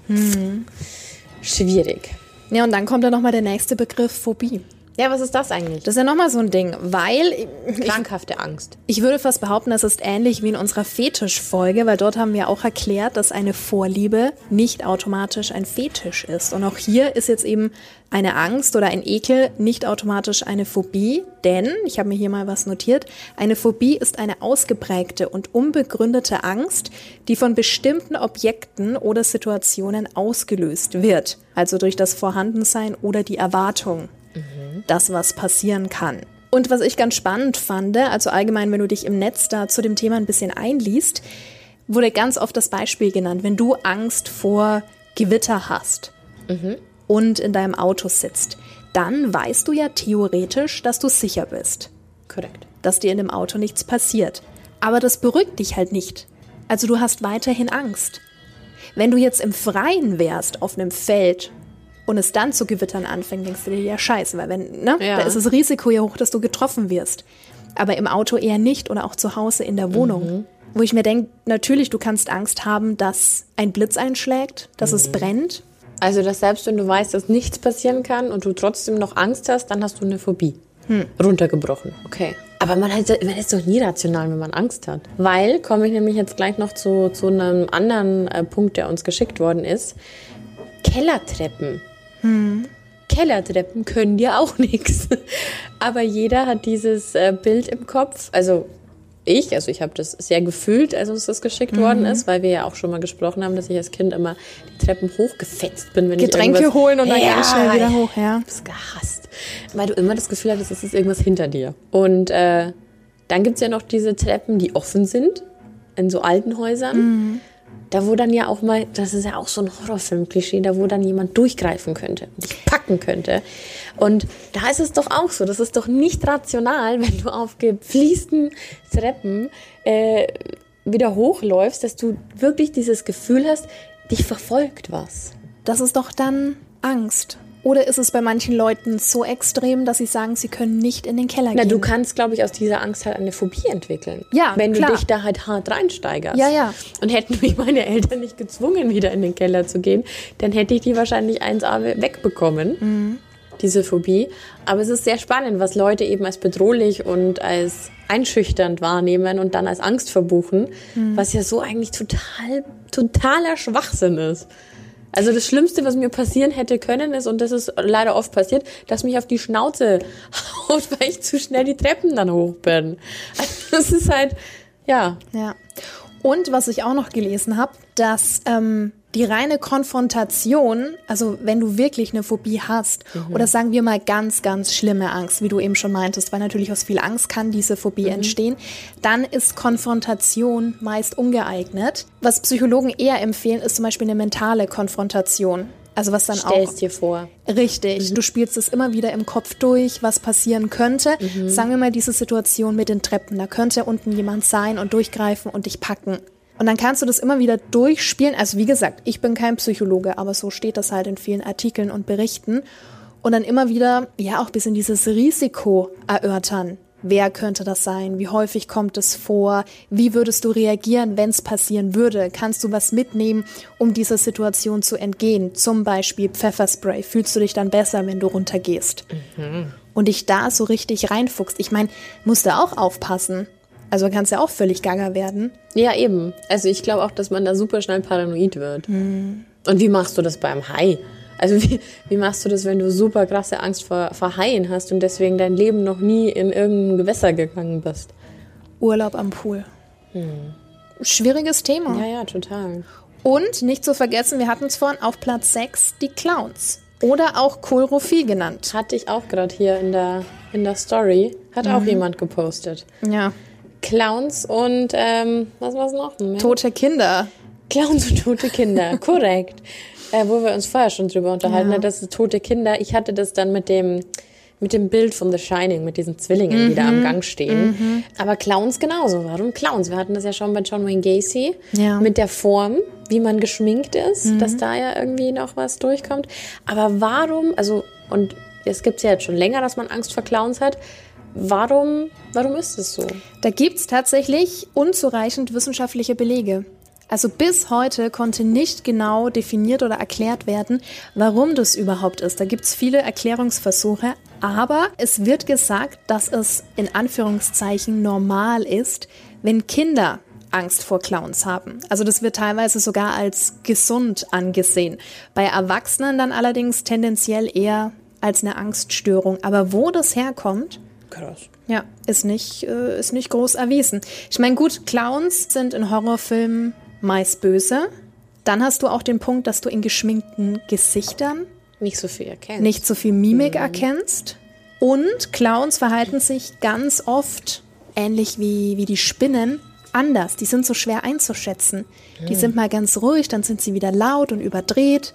Schwierig. Ja, und dann kommt dann nochmal der nächste Begriff, Phobie. Ja, was ist das eigentlich? Das ist ja nochmal so ein Ding, weil Krankhafte Angst. ich würde fast behaupten, das ist ähnlich wie in unserer Fetischfolge, weil dort haben wir auch erklärt, dass eine Vorliebe nicht automatisch ein Fetisch ist. Und auch hier ist jetzt eben eine Angst oder ein Ekel nicht automatisch eine Phobie, denn, ich habe mir hier mal was notiert, eine Phobie ist eine ausgeprägte und unbegründete Angst, die von bestimmten Objekten oder Situationen ausgelöst wird, also durch das Vorhandensein oder die Erwartung das, was passieren kann. Und was ich ganz spannend fand, also allgemein, wenn du dich im Netz da zu dem Thema ein bisschen einliest, wurde ganz oft das Beispiel genannt, wenn du Angst vor Gewitter hast und in deinem Auto sitzt, dann weißt du ja theoretisch, dass du sicher bist, Korrekt. dass dir in dem Auto nichts passiert. Aber das beruhigt dich halt nicht. Also du hast weiterhin Angst. Wenn du jetzt im Freien wärst, auf einem Feld und es dann zu gewittern anfängt, denkst du dir, ja scheiße, weil wenn, ne, Ja. da ist das Risiko ja hoch, dass du getroffen wirst. Aber im Auto eher nicht oder auch zu Hause in der Wohnung. Wo ich mir denke, natürlich, du kannst Angst haben, dass ein Blitz einschlägt, dass es brennt. Also, dass selbst wenn du weißt, dass nichts passieren kann und du trotzdem noch Angst hast, dann hast du eine Phobie. Runtergebrochen. Okay. Aber man, hat, man ist doch nie rational, wenn man Angst hat. Weil, komme ich nämlich jetzt gleich noch zu, zu einem anderen äh, Punkt, der uns geschickt worden ist. Kellertreppen. Kellertreppen können dir auch *laughs* nichts. Aber jeder hat dieses äh, Bild im Kopf. Also ich, also ich habe das sehr gefühlt, als uns das geschickt worden ist, weil wir ja auch schon mal gesprochen haben, dass ich als Kind immer die Treppen hochgefetzt bin, wenn Getränke ich irgendwas holen und dann ganz schnell wieder hoch, ja. Ich hab's gehasst. Weil du immer das Gefühl hattest, es ist irgendwas hinter dir. Und äh, dann gibt's ja noch diese Treppen, die offen sind, in so alten Häusern. Mhm. Da wo dann ja auch mal, das ist ja auch so ein Horrorfilm-Klischee, da wo dann jemand durchgreifen könnte, dich packen könnte. Und da ist es doch auch so, das ist doch nicht rational, *laughs* wenn du auf gefliesten Treppen äh, wieder hochläufst, dass du wirklich dieses Gefühl hast, dich verfolgt was. Das ist doch dann Angst. Oder ist es bei manchen Leuten so extrem, dass sie sagen, sie können nicht in den Keller Na, gehen? du kannst, glaube ich, aus dieser Angst halt eine Phobie entwickeln. Ja, Wenn klar. du dich da halt hart reinsteigerst. Ja, ja. Und hätten mich meine Eltern nicht gezwungen, wieder in den Keller zu gehen, dann hätte ich die wahrscheinlich 1A wegbekommen, Mhm. diese Phobie. Aber es ist sehr spannend, was Leute eben als bedrohlich und als einschüchternd wahrnehmen und dann als Angst verbuchen, Mhm. was ja so eigentlich total, totaler Schwachsinn ist. Also das Schlimmste, was mir passieren hätte können, ist, und das ist leider oft passiert, dass mich auf die Schnauze *laughs* haut, weil ich zu schnell die Treppen dann hoch bin. Also das ist halt, ja, Ja. Und was ich auch noch gelesen habe, dass ähm, die reine Konfrontation, also wenn du wirklich eine Phobie hast, oder sagen wir mal ganz, ganz schlimme Angst, wie du eben schon meintest, weil natürlich aus viel Angst kann diese Phobie entstehen, dann ist Konfrontation meist ungeeignet. Was Psychologen eher empfehlen, ist zum Beispiel eine mentale Konfrontation. Also was dann auch stell's dir vor. Richtig, du spielst es immer wieder im Kopf durch, was passieren könnte. Sagen wir mal diese Situation mit den Treppen. Da könnte unten jemand sein und durchgreifen und dich packen. Und dann kannst du das immer wieder durchspielen. Also wie gesagt, ich bin kein Psychologe, aber so steht das halt in vielen Artikeln und Berichten. Und dann immer wieder, ja, auch bis in dieses Risiko erörtern. Wer könnte das sein? Wie häufig kommt es vor? Wie würdest du reagieren, wenn es passieren würde? Kannst du was mitnehmen, um dieser Situation zu entgehen? Zum Beispiel Pfefferspray. Fühlst du dich dann besser, wenn du runtergehst? Und dich da so richtig reinfuchst. Ich meine, musst du auch aufpassen. Also kannst ja auch völlig gaga werden. Ja, eben. Also ich glaube auch, dass man da super schnell paranoid wird. Und wie machst du das beim Hai? Also wie, wie machst du das, wenn du super krasse Angst vor, vor Haien hast und deswegen dein Leben noch nie in irgendein Gewässer gegangen bist? Urlaub am Pool. Schwieriges Thema. Ja, ja, total. Und nicht zu vergessen, wir hatten es vorhin auf Platz 6, die Clowns. Oder auch Kohlrophie genannt. Hatte ich auch gerade hier in der, in der Story. Hat auch jemand gepostet. Ja. Clowns und ähm, was war es noch? Moment. Tote Kinder. Clowns und tote Kinder, *laughs* korrekt. Äh, wo wir uns vorher schon drüber unterhalten Ja. haben, das ist tote Kinder. Ich hatte das dann mit dem, mit dem Bild von The Shining, mit diesen Zwillingen, die da am Gang stehen. Aber Clowns genauso. Warum Clowns? Wir hatten das ja schon bei John Wayne Gacy Ja. mit der Form, wie man geschminkt ist, dass da ja irgendwie noch was durchkommt. Aber warum, also, und es gibt ja jetzt schon länger, dass man Angst vor Clowns hat. Warum, warum ist es so? Da gibt's tatsächlich unzureichend wissenschaftliche Belege. Also bis heute konnte nicht genau definiert oder erklärt werden, warum das überhaupt ist. Da gibt's viele Erklärungsversuche, aber es wird gesagt, dass es in Anführungszeichen normal ist, wenn Kinder Angst vor Clowns haben. Also das wird teilweise sogar als gesund angesehen. Bei Erwachsenen dann allerdings tendenziell eher als eine Angststörung. Aber wo das herkommt, Krass. ja, ist nicht, äh, ist nicht groß erwiesen. Ich meine, gut, Clowns sind in Horrorfilmen meist böse. Dann hast du auch den Punkt, dass du in geschminkten Gesichtern Nicht so viel erkennen. nicht so viel Mimik erkennst. Und Clowns verhalten sich ganz oft, ähnlich wie, wie die Spinnen, anders. Die sind so schwer einzuschätzen. Die sind mal ganz ruhig, dann sind sie wieder laut und überdreht.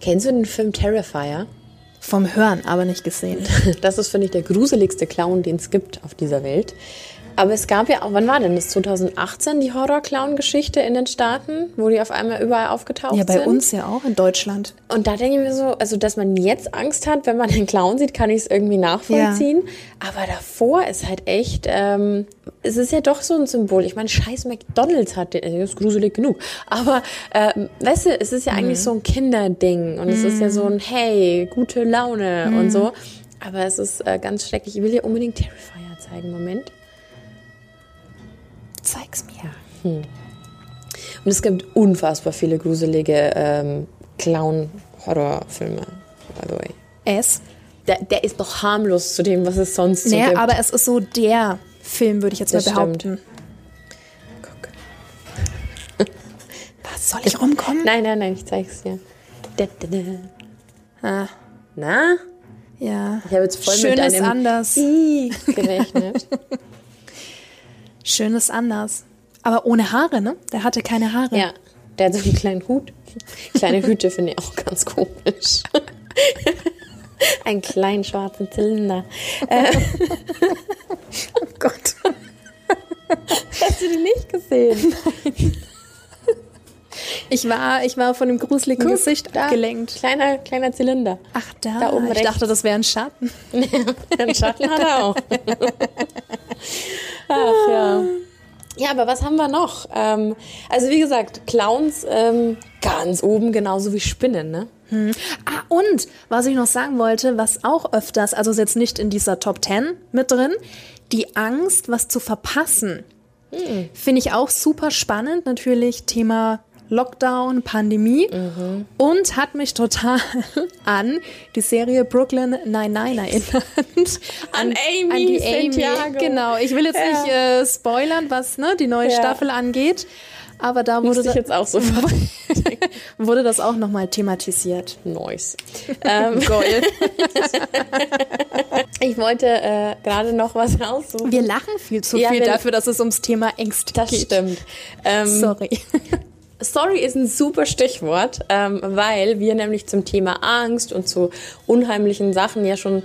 Kennst du den Film Terrifier? Vom Hören, aber nicht gesehen. Das ist, finde ich, der gruseligste Clown, den es gibt auf dieser Welt. Aber es gab ja auch, wann war denn das? 2018 die Horror-Clown-Geschichte in den Staaten, wo die auf einmal überall aufgetaucht Ja, bei sind. uns ja auch in Deutschland. Und da denke ich mir so, also dass man jetzt Angst hat, wenn man den Clown sieht, kann ich es irgendwie nachvollziehen. Aber davor ist halt echt, ähm, es ist ja doch so ein Symbol. Ich meine, scheiß McDonalds hat den, äh, ist gruselig genug. Aber ähm, weißt du, es ist ja eigentlich so ein Kinderding und es ist ja so ein Hey, gute Laune und so. Aber es ist äh, ganz schrecklich. Ich will dir unbedingt Terrifier zeigen. Moment. Zeig's mir. Und es gibt unfassbar viele gruselige ähm, Clown-Horrorfilme, by the way. Es. Der, der ist noch harmlos zu dem, was es sonst so Naja, gibt. aber es ist so der Film, würde ich jetzt Das mal behaupten. Guck. *laughs* Was soll ich rumkommen? Nein, nein, nein, ich zeig's dir. Da, da, da. Ah, Na? ja. Ich habe jetzt voll Schön mit ist deinem anders. Gerechnet. *laughs* Schön ist anders. Aber ohne Haare, ne? Der hatte keine Haare. ja, der hat so einen kleinen Hut. Kleine Hüte finde ich auch ganz komisch. Einen kleinen schwarzen Zylinder. Äh, Oh Gott. hast du die nicht gesehen? Ich war, ich war von dem gruseligen Gesicht da, abgelenkt. Kleiner, kleiner Zylinder. Ach, da. Da oben ich rechts. dachte, das wäre ein Schatten. *laughs* Den Schatten hat er auch. *laughs* Ach ja. Ja, aber was haben wir noch? Ähm, also wie gesagt, Clowns ähm, ganz oben, genauso wie Spinnen, ne? Ah, und was ich noch sagen wollte, was auch öfters, also ist jetzt nicht in dieser Top 10 mit drin, die Angst, was zu verpassen. Finde ich auch super spannend. Natürlich Thema Lockdown, Pandemie. Und hat mich total *laughs* an die Serie Brooklyn Nine-Nine erinnert. An Amy Santiago. Genau. Ich will jetzt Ja. nicht äh, spoilern, was ne, die neue Ja. Staffel angeht. Aber da wurde, da, jetzt auch so *laughs* wurde das auch nochmal thematisiert. Nice. Ähm, *laughs* Goal. ich wollte äh, gerade noch was raussuchen. Wir lachen viel zu Ja, viel dafür, dass es ums Thema Ängste Das geht. stimmt. Ähm, Sorry. Sorry ist ein super Stichwort, ähm, weil wir nämlich zum Thema Angst und zu unheimlichen Sachen ja schon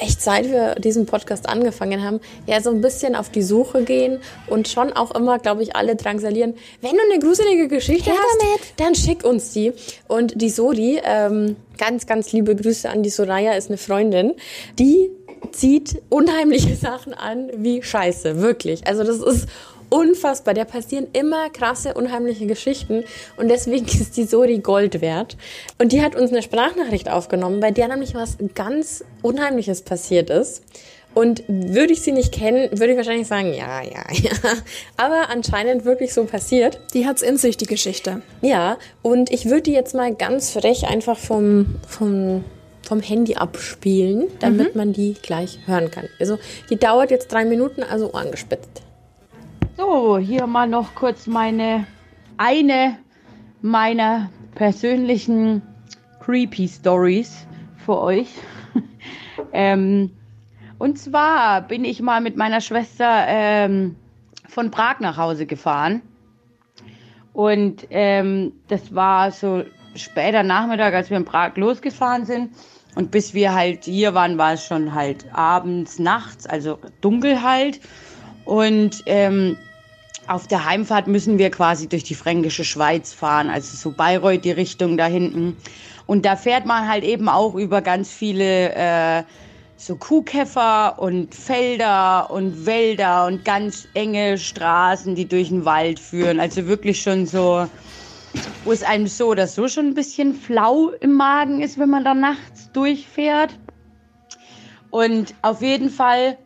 echt seit wir diesen Podcast angefangen haben, ja so ein bisschen auf die Suche gehen und schon auch immer, glaube ich, alle drangsalieren. Wenn du eine gruselige Geschichte Her hast, damit. dann schick uns die. Und die Sori, ähm, ganz, ganz liebe Grüße an die Soraya, ist eine Freundin, die zieht unheimliche *laughs* Sachen an wie Scheiße, wirklich. Also das ist unfassbar. Der passieren immer krasse, unheimliche Geschichten und deswegen *laughs* ist die Sori Gold wert. Und die hat uns eine Sprachnachricht aufgenommen, bei der nämlich was ganz Unheimliches passiert ist. Und würde ich sie nicht kennen, würde ich wahrscheinlich sagen, ja, ja, *laughs* ja. Aber anscheinend wirklich so passiert. Die hat's in sich, die Geschichte. Ja, und ich würde die jetzt mal ganz frech einfach vom, vom, vom Handy abspielen, damit man die gleich hören kann. Also die dauert jetzt drei Minuten, also Ohren gespitzt. So, hier mal noch kurz meine eine meiner persönlichen creepy Stories für euch. *laughs* ähm, und zwar bin ich mal mit meiner Schwester ähm, von Prag nach Hause gefahren. Und ähm, das war so später Nachmittag, als wir in Prag losgefahren sind. Und bis wir halt hier waren, war es schon halt abends, nachts, also dunkel halt. Und ähm, auf der Heimfahrt müssen wir quasi durch die fränkische Schweiz fahren, also so Bayreuth die Richtung da hinten. Und da fährt man halt eben auch über ganz viele äh, so Kuhkäfer und Felder und Wälder und ganz enge Straßen, die durch den Wald führen. Also wirklich schon so, wo es einem so oder so schon ein bisschen flau im Magen ist, wenn man da nachts durchfährt. Und auf jeden Fall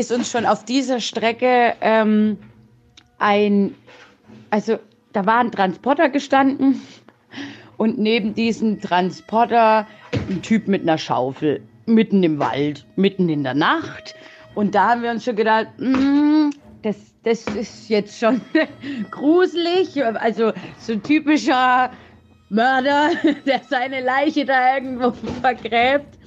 ist uns schon auf dieser Strecke ähm, ein, also da war ein Transporter gestanden und neben diesem Transporter ein Typ mit einer Schaufel, mitten im Wald, mitten in der Nacht. Und da haben wir uns schon gedacht, mm, das, das ist jetzt schon *laughs* gruselig. Also so ein typischer Mörder, *laughs* der seine Leiche da irgendwo vergräbt.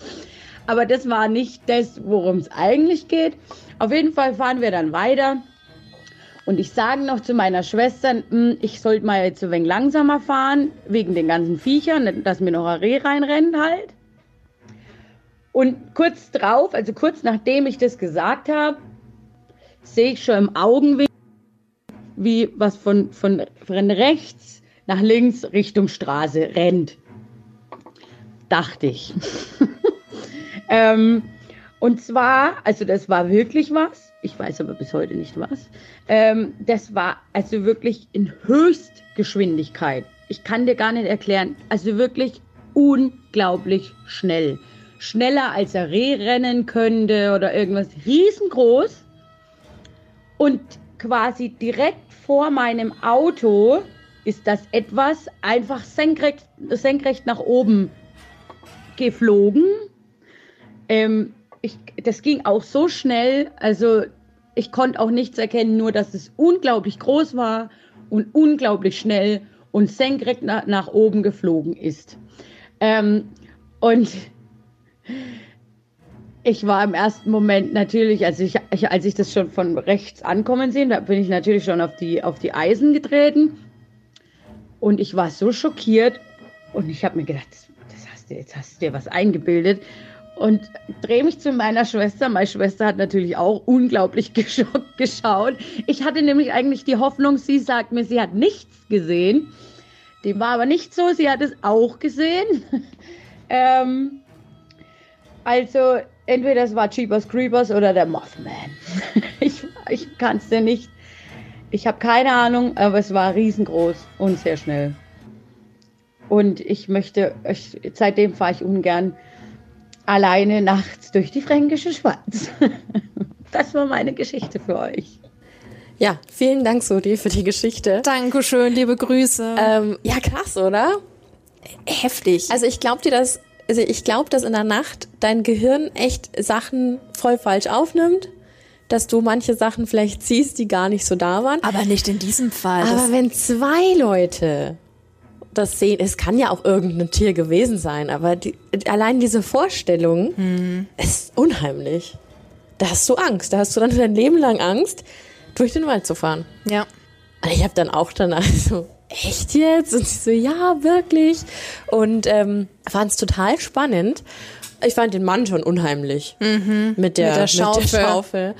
Aber das war nicht das, worum es eigentlich geht. Auf jeden Fall fahren wir dann weiter. Und ich sage noch zu meiner Schwester, "Hm, ich sollte mal jetzt ein wenig langsamer fahren, wegen den ganzen Viechern, dass mir noch ein Reh reinrennt halt. Und kurz drauf, also kurz nachdem ich das gesagt habe, sehe ich schon im Augenwinkel, wie was von, von, von rechts nach links Richtung Straße rennt. Dachte ich. *laughs* ähm, und zwar, also das war wirklich was. Ich weiß aber bis heute nicht was. Ähm, das war also wirklich in Höchstgeschwindigkeit. Ich kann dir gar nicht erklären. Also wirklich unglaublich schnell. Schneller als er Reh rennen könnte oder irgendwas. Riesengroß. Und quasi direkt vor meinem Auto ist das etwas einfach senkrecht, senkrecht nach oben geflogen. Ähm, ich, das ging auch so schnell, also ich konnte auch nichts erkennen, nur dass es unglaublich groß war und unglaublich schnell und senkrecht nach, nach oben geflogen ist. Ähm, und ich war im ersten Moment natürlich, als ich, als ich das schon von rechts ankommen sehen, da bin ich natürlich schon auf die, auf die Eisen getreten. Und ich war so schockiert und ich habe mir gedacht, das, das hast du, jetzt hast du dir was eingebildet. Und drehe mich zu meiner Schwester. Meine Schwester hat natürlich auch unglaublich *laughs* geschockt geschaut. Ich hatte nämlich eigentlich die Hoffnung, sie sagt mir, sie hat nichts gesehen. Dem war aber nicht so, sie hat es auch gesehen. *laughs* ähm, also entweder es war Jeepers Creepers oder der Mothman. *laughs* ich ich kann es dir nicht. Ich habe keine Ahnung, aber es war riesengroß und sehr schnell. Und ich möchte, ich, seitdem fahre ich ungern alleine nachts durch die fränkische Schweiz. *laughs* das war meine Geschichte für euch. Ja, vielen Dank, Sodi, für die Geschichte. Dankeschön, liebe Grüße. Ähm, ja, krass, oder? Heftig. Also ich glaube dir das, also ich glaube, dass in der Nacht dein Gehirn echt Sachen voll falsch aufnimmt, dass du manche Sachen vielleicht siehst, die gar nicht so da waren. aber nicht in diesem Fall. Aber wenn zwei Leute das sehen, es kann ja auch irgendein Tier gewesen sein, aber die, allein diese Vorstellung ist unheimlich. Da hast du Angst, da hast du dann dein Leben lang Angst, durch den Wald zu fahren. ja. Und ich habe dann auch danach *laughs* so, echt jetzt? Und sie so, ja, wirklich. Und ähm, fand es total spannend. Ich fand den Mann schon unheimlich mit, der, Mhm. Mit der Schaufel. Schaufel.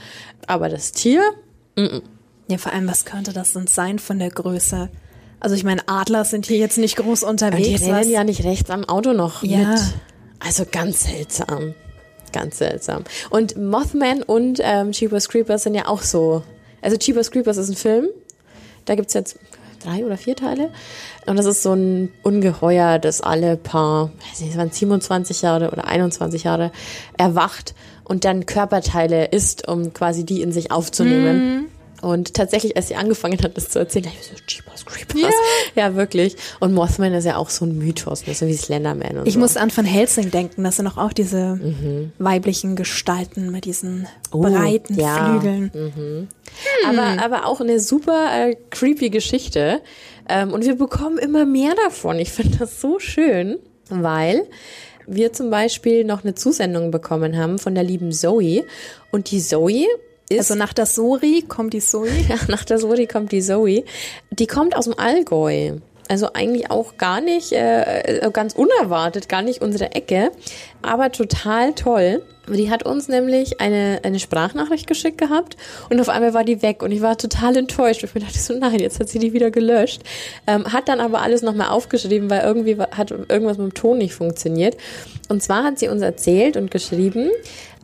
Aber das Tier, Ja, vor allem, was könnte das denn sein von der Größe? Also ich meine, Adler sind hier jetzt nicht groß und die unterwegs. rennen ja nicht rechts am Auto noch Ja. mit. Also ganz seltsam. Ganz seltsam. Und Mothman und ähm, Jeepers Creepers sind ja auch so. Also Jeepers Creepers ist ein Film. Da gibt's jetzt drei oder vier Teile. Und das ist so ein Ungeheuer, das alle paar, weiß nicht, es waren 27 Jahre oder 21 Jahre erwacht und dann Körperteile isst, um quasi die in sich aufzunehmen. Mhm. Und tatsächlich, als sie angefangen hat, das zu erzählen, dachte ich so, Jeepers Creepers. Ja. ja, wirklich. Und Mothman ist ja auch so ein Mythos, ne? so wie Slenderman und Ich so. muss an Van Helsing denken, das sind auch, auch diese weiblichen Gestalten mit diesen breiten Mhm. Oh, ja. Flügeln. aber, aber auch eine super äh, creepy Geschichte. Ähm, und wir bekommen immer mehr davon. Ich finde das so schön, weil wir zum Beispiel noch eine Zusendung bekommen haben von der lieben Zoe. Und die Zoe ist Also nach der Sori kommt die Zoe. *laughs* Ja, nach der Sori kommt die Zoe. Die kommt aus dem Allgäu. Also eigentlich auch gar nicht, äh, ganz unerwartet, gar nicht unsere Ecke, aber total toll. Die hat uns nämlich eine, eine Sprachnachricht geschickt gehabt und auf einmal war die weg und ich war total enttäuscht. Ich mir dachte so, nein, jetzt hat sie die wieder gelöscht. Ähm, hat dann aber alles nochmal aufgeschrieben, weil irgendwie hat irgendwas mit dem Ton nicht funktioniert. Und zwar hat sie uns erzählt und geschrieben,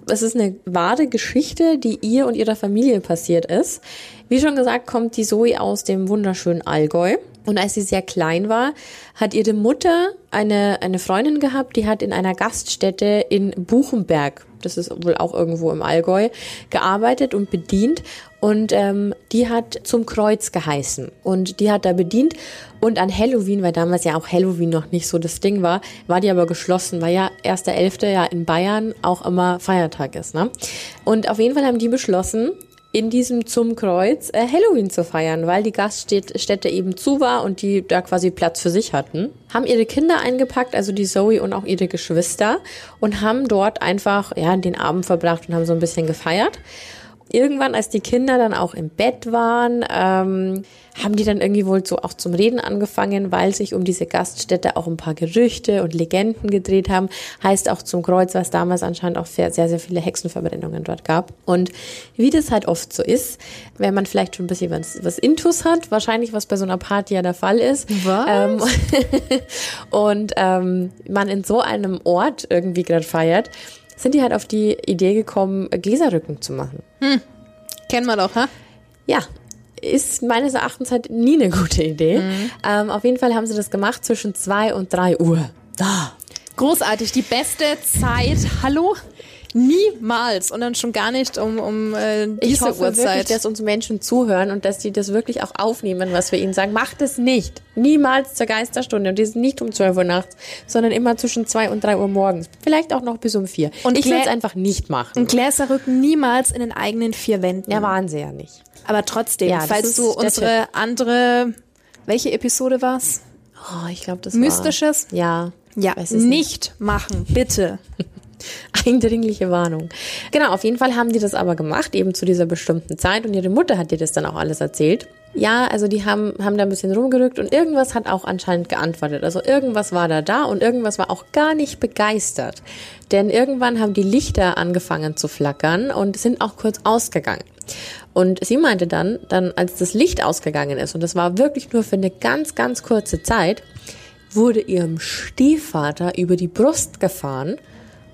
es ist eine wahre Geschichte, die ihr und ihrer Familie passiert ist. Wie schon gesagt, kommt die Zoe aus dem wunderschönen Allgäu. Und als sie sehr klein war, hat ihre Mutter eine, eine Freundin gehabt, die hat in einer Gaststätte in Buchenberg, das ist wohl auch irgendwo im Allgäu, gearbeitet und bedient. Und ähm, die hat zum Kreuz geheißen. Und die hat da bedient. Und an Halloween, weil damals ja auch Halloween noch nicht so das Ding war, war die aber geschlossen, weil ja 1.11. ja in Bayern auch immer Feiertag ist. Ne? Und auf jeden Fall haben die beschlossen, in diesem zum Kreuz äh, Halloween zu feiern, weil die Gaststätte eben zu war und die da quasi Platz für sich hatten. Haben ihre Kinder eingepackt, also die Zoe und auch ihre Geschwister und haben dort einfach ja den Abend verbracht und haben so ein bisschen gefeiert. Irgendwann, als die Kinder dann auch im Bett waren, ähm, haben die dann irgendwie wohl so auch zum Reden angefangen, weil sich um diese Gaststätte auch ein paar Gerüchte und Legenden gedreht haben. Heißt auch zum Kreuz, was damals anscheinend auch sehr, sehr, viele Hexenverbrennungen dort gab. Und wie das halt oft so ist, wenn man vielleicht schon ein bisschen was, was Intus hat, wahrscheinlich was bei so einer Party ja der Fall ist. Was? Ähm, *laughs* und ähm, man in so einem Ort irgendwie gerade feiert, sind die halt auf die Idee gekommen, Gläserrücken zu machen. Kennen wir doch, ha? Ja, ist meines Erachtens halt nie eine gute Idee. Ähm, auf jeden Fall haben sie das gemacht zwischen zwei und drei Uhr. Da. Großartig, die beste Zeit. Hallo? Niemals. Und dann schon gar nicht um, um äh, diese Ich hoffe wirklich, Uhrzeit. dass uns Menschen zuhören und dass die das wirklich auch aufnehmen, was wir ihnen sagen. Macht es nicht. Niemals zur Geisterstunde. Und die ist nicht um 12 Uhr nachts, sondern immer zwischen zwei und drei Uhr morgens. Vielleicht auch noch bis um vier. Und ich will es einfach nicht machen. Und Gläserrücken niemals in den eigenen vier Wänden. ja, waren sie ja nicht. Aber trotzdem, Ja, falls du unsere andere, welche Episode war's? Oh, ich glaube, das Mystisches? War, ja. Ja, es nicht machen, bitte. *laughs* *laughs* Eindringliche Warnung. Genau, auf jeden Fall haben die das aber gemacht, eben zu dieser bestimmten Zeit. Und ihre Mutter hat dir das dann auch alles erzählt. Ja, also die haben, haben da ein bisschen rumgerückt und irgendwas hat auch anscheinend geantwortet. Also irgendwas war da da und irgendwas war auch gar nicht begeistert. Denn irgendwann haben die Lichter angefangen zu flackern und sind auch kurz ausgegangen. Und sie meinte dann, dann als das Licht ausgegangen ist, und das war wirklich nur für eine ganz, ganz kurze Zeit, wurde ihrem Stiefvater über die Brust gefahren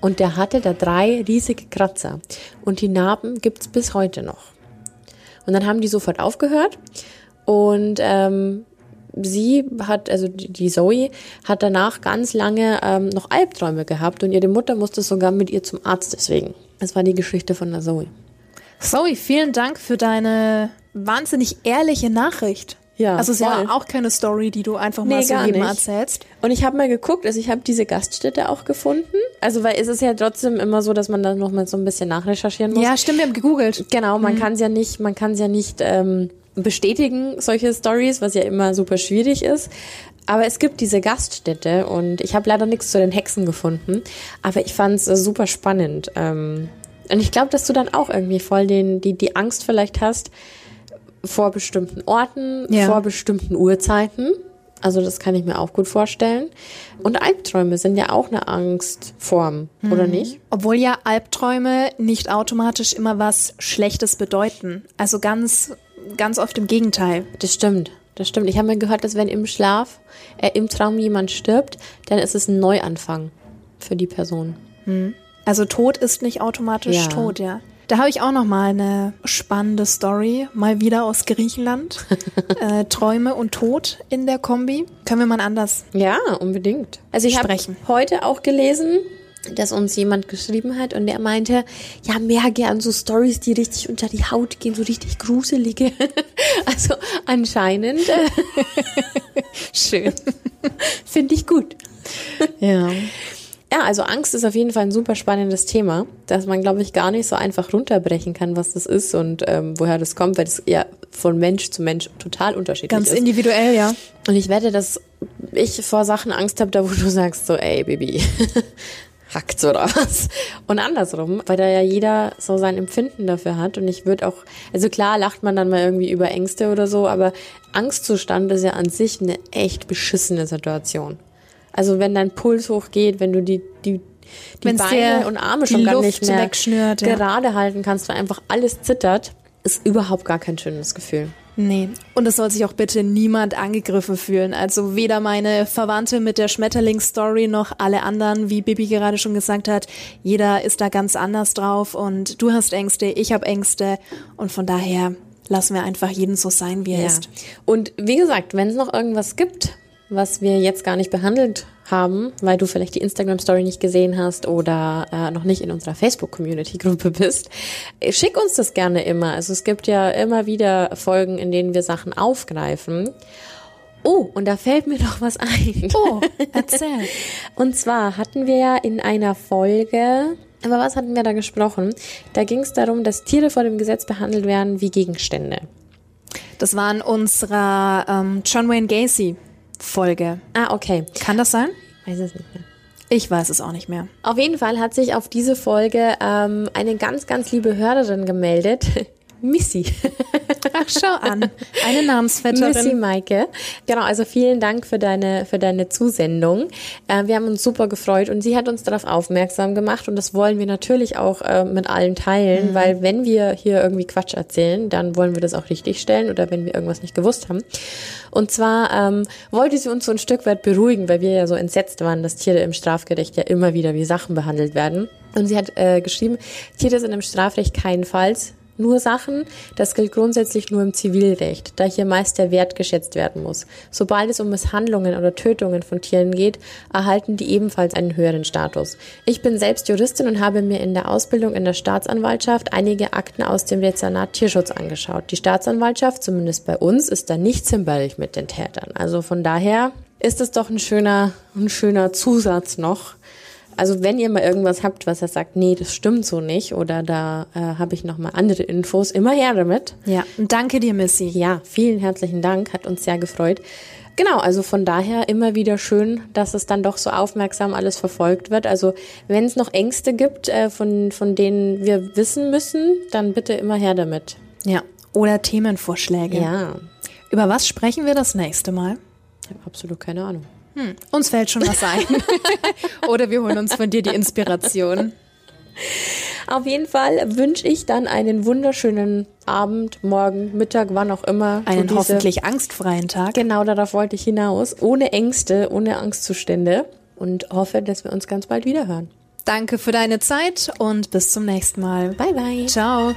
und der hatte da drei riesige Kratzer. Und die Narben gibt's bis heute noch. Und dann haben die sofort aufgehört und ähm, sie hat, also die Zoe hat danach ganz lange ähm, noch Albträume gehabt und ihre Mutter musste sogar mit ihr zum Arzt deswegen. Das war die Geschichte von der Zoe. Zoe, vielen Dank für deine wahnsinnig ehrliche Nachricht. Ja, Also es ist voll. ja auch keine Story, die du einfach Nee, mal so gar jedem nicht. erzählst. Und ich habe mal geguckt, also ich habe diese Gaststätte auch gefunden. Also weil es ist ja trotzdem immer so, dass man dann noch mal so ein bisschen nachrecherchieren muss. Ja, stimmt, wir haben gegoogelt. Genau, man kann es ja nicht, man kann es ja nicht ähm, bestätigen, solche Stories, was ja immer super schwierig ist. Aber es gibt diese Gaststätte und ich habe leider nichts zu den Hexen gefunden. Aber ich fand es äh, super spannend. Ähm, und ich glaube, dass du dann auch irgendwie voll den, die, die Angst vielleicht hast vor bestimmten Orten, Ja. vor bestimmten Uhrzeiten. Also das kann ich mir auch gut vorstellen. Und Albträume sind ja auch eine Angstform, oder nicht? Obwohl ja Albträume nicht automatisch immer was Schlechtes bedeuten. Also ganz, ganz oft im Gegenteil. Das stimmt. Das stimmt. Ich habe mal gehört, dass wenn im Schlaf, äh, im Traum jemand stirbt, dann ist es ein Neuanfang für die Person. Also Tod ist nicht automatisch Ja. tot, ja. Da habe ich auch noch mal eine spannende Story, mal wieder aus Griechenland. *laughs* äh, Träume und Tod in der Kombi. Können wir mal anders Ja, unbedingt. Also ich habe heute auch gelesen, dass uns jemand geschrieben hat und der meinte, ja, mehr gern so Stories, die richtig unter die Haut gehen, so richtig gruselige. *laughs* also anscheinend äh, *laughs* schön. finde ich gut. Ja. Ja, also Angst ist auf jeden Fall ein super spannendes Thema, dass man, glaube ich, gar nicht so einfach runterbrechen kann, was das ist und ähm, woher das kommt, weil das ja von Mensch zu Mensch total unterschiedlich Ganz ist. individuell, ja. Und ich wette, dass ich vor Sachen Angst habe, da wo du sagst so, ey, Baby, *laughs* hackt's oder was? Und andersrum, weil da ja jeder so sein Empfinden dafür hat. Und ich würde auch, also klar lacht man dann mal irgendwie über Ängste oder so, aber Angstzustand ist ja an sich eine echt beschissene Situation. Also wenn dein Puls hochgeht, wenn du die, die, die Wenn's Beine und Arme schon gar nicht mehr wegschnürt, ja. gerade halten kannst, weil einfach alles zittert, ist überhaupt gar kein schönes Gefühl. Nee. Und es soll sich auch bitte niemand angegriffen fühlen. Also weder meine Verwandte mit der Schmetterling-Story noch alle anderen, wie Bibi gerade schon gesagt hat. Jeder ist da ganz anders drauf und du hast Ängste, ich habe Ängste und von daher lassen wir einfach jeden so sein, wie er ist. Und wie gesagt, wenn es noch irgendwas gibt, was wir jetzt gar nicht behandelt haben, weil du vielleicht die Instagram-Story nicht gesehen hast oder äh, noch nicht in unserer Facebook-Community-Gruppe bist, schick uns das gerne immer. Also es gibt ja immer wieder Folgen, in denen wir Sachen aufgreifen. Oh, und da fällt mir noch was ein. Oh, *laughs* erzähl. Und zwar hatten wir ja in einer Folge, aber was hatten wir da gesprochen? Da ging es darum, dass Tiere vor dem Gesetz behandelt werden wie Gegenstände. Das war in unserer ähm, John Wayne Gacy Folge. Ah, okay. Kann das sein? Weiß es nicht mehr. Ich weiß es auch nicht mehr. Auf jeden Fall hat sich auf diese Folge ähm, eine ganz, ganz liebe Hörerin gemeldet. Missy. Ach, schau an. Eine Missy Namensvetterin. Maike. Genau, also vielen Dank für deine, für deine Zusendung. Äh, wir haben uns super gefreut und sie hat uns darauf aufmerksam gemacht und das wollen wir natürlich auch äh, mit allen teilen, weil wenn wir hier irgendwie Quatsch erzählen, dann wollen wir das auch richtig stellen oder wenn wir irgendwas nicht gewusst haben. Und zwar ähm, wollte sie uns so ein Stück weit beruhigen, weil wir ja so entsetzt waren, dass Tiere im Strafgericht ja immer wieder wie Sachen behandelt werden. Und sie hat äh, geschrieben, Tiere sind im Strafrecht keinenfalls nur Sachen. Das gilt grundsätzlich nur im Zivilrecht, da hier meist der Wert geschätzt werden muss. Sobald es um Misshandlungen oder Tötungen von Tieren geht, erhalten die ebenfalls einen höheren Status. Ich bin selbst Juristin und habe mir in der Ausbildung in der Staatsanwaltschaft einige Akten aus dem Dezernat Tierschutz angeschaut. Die Staatsanwaltschaft, zumindest bei uns, ist da nicht zimperlich mit den Tätern. Also von daher ist es doch ein schöner, ein schöner Zusatz noch. Also wenn ihr mal irgendwas habt, was er sagt, nee, das stimmt so nicht, oder da äh, habe ich noch mal andere Infos, immer her damit. Ja, und danke dir, Missy. Ja, vielen herzlichen Dank, hat uns sehr gefreut. Genau, also von daher immer wieder schön, dass es dann doch so aufmerksam alles verfolgt wird. Also wenn es noch Ängste gibt, äh, von, von denen wir wissen müssen, dann bitte immer her damit. Ja. Oder Themenvorschläge. Ja, Über was sprechen wir das nächste Mal? ich habe absolut keine Ahnung. Uns fällt schon was ein. *laughs* Oder wir holen uns von dir die Inspiration. Auf jeden Fall wünsche ich dann einen wunderschönen Abend, Morgen, Mittag, wann auch immer. Einen diese- hoffentlich angstfreien Tag. Genau, darauf wollte ich hinaus. Ohne Ängste, ohne Angstzustände. Und hoffe, dass wir uns ganz bald wieder hören. Danke für deine Zeit und bis zum nächsten Mal. Bye, bye. Ciao.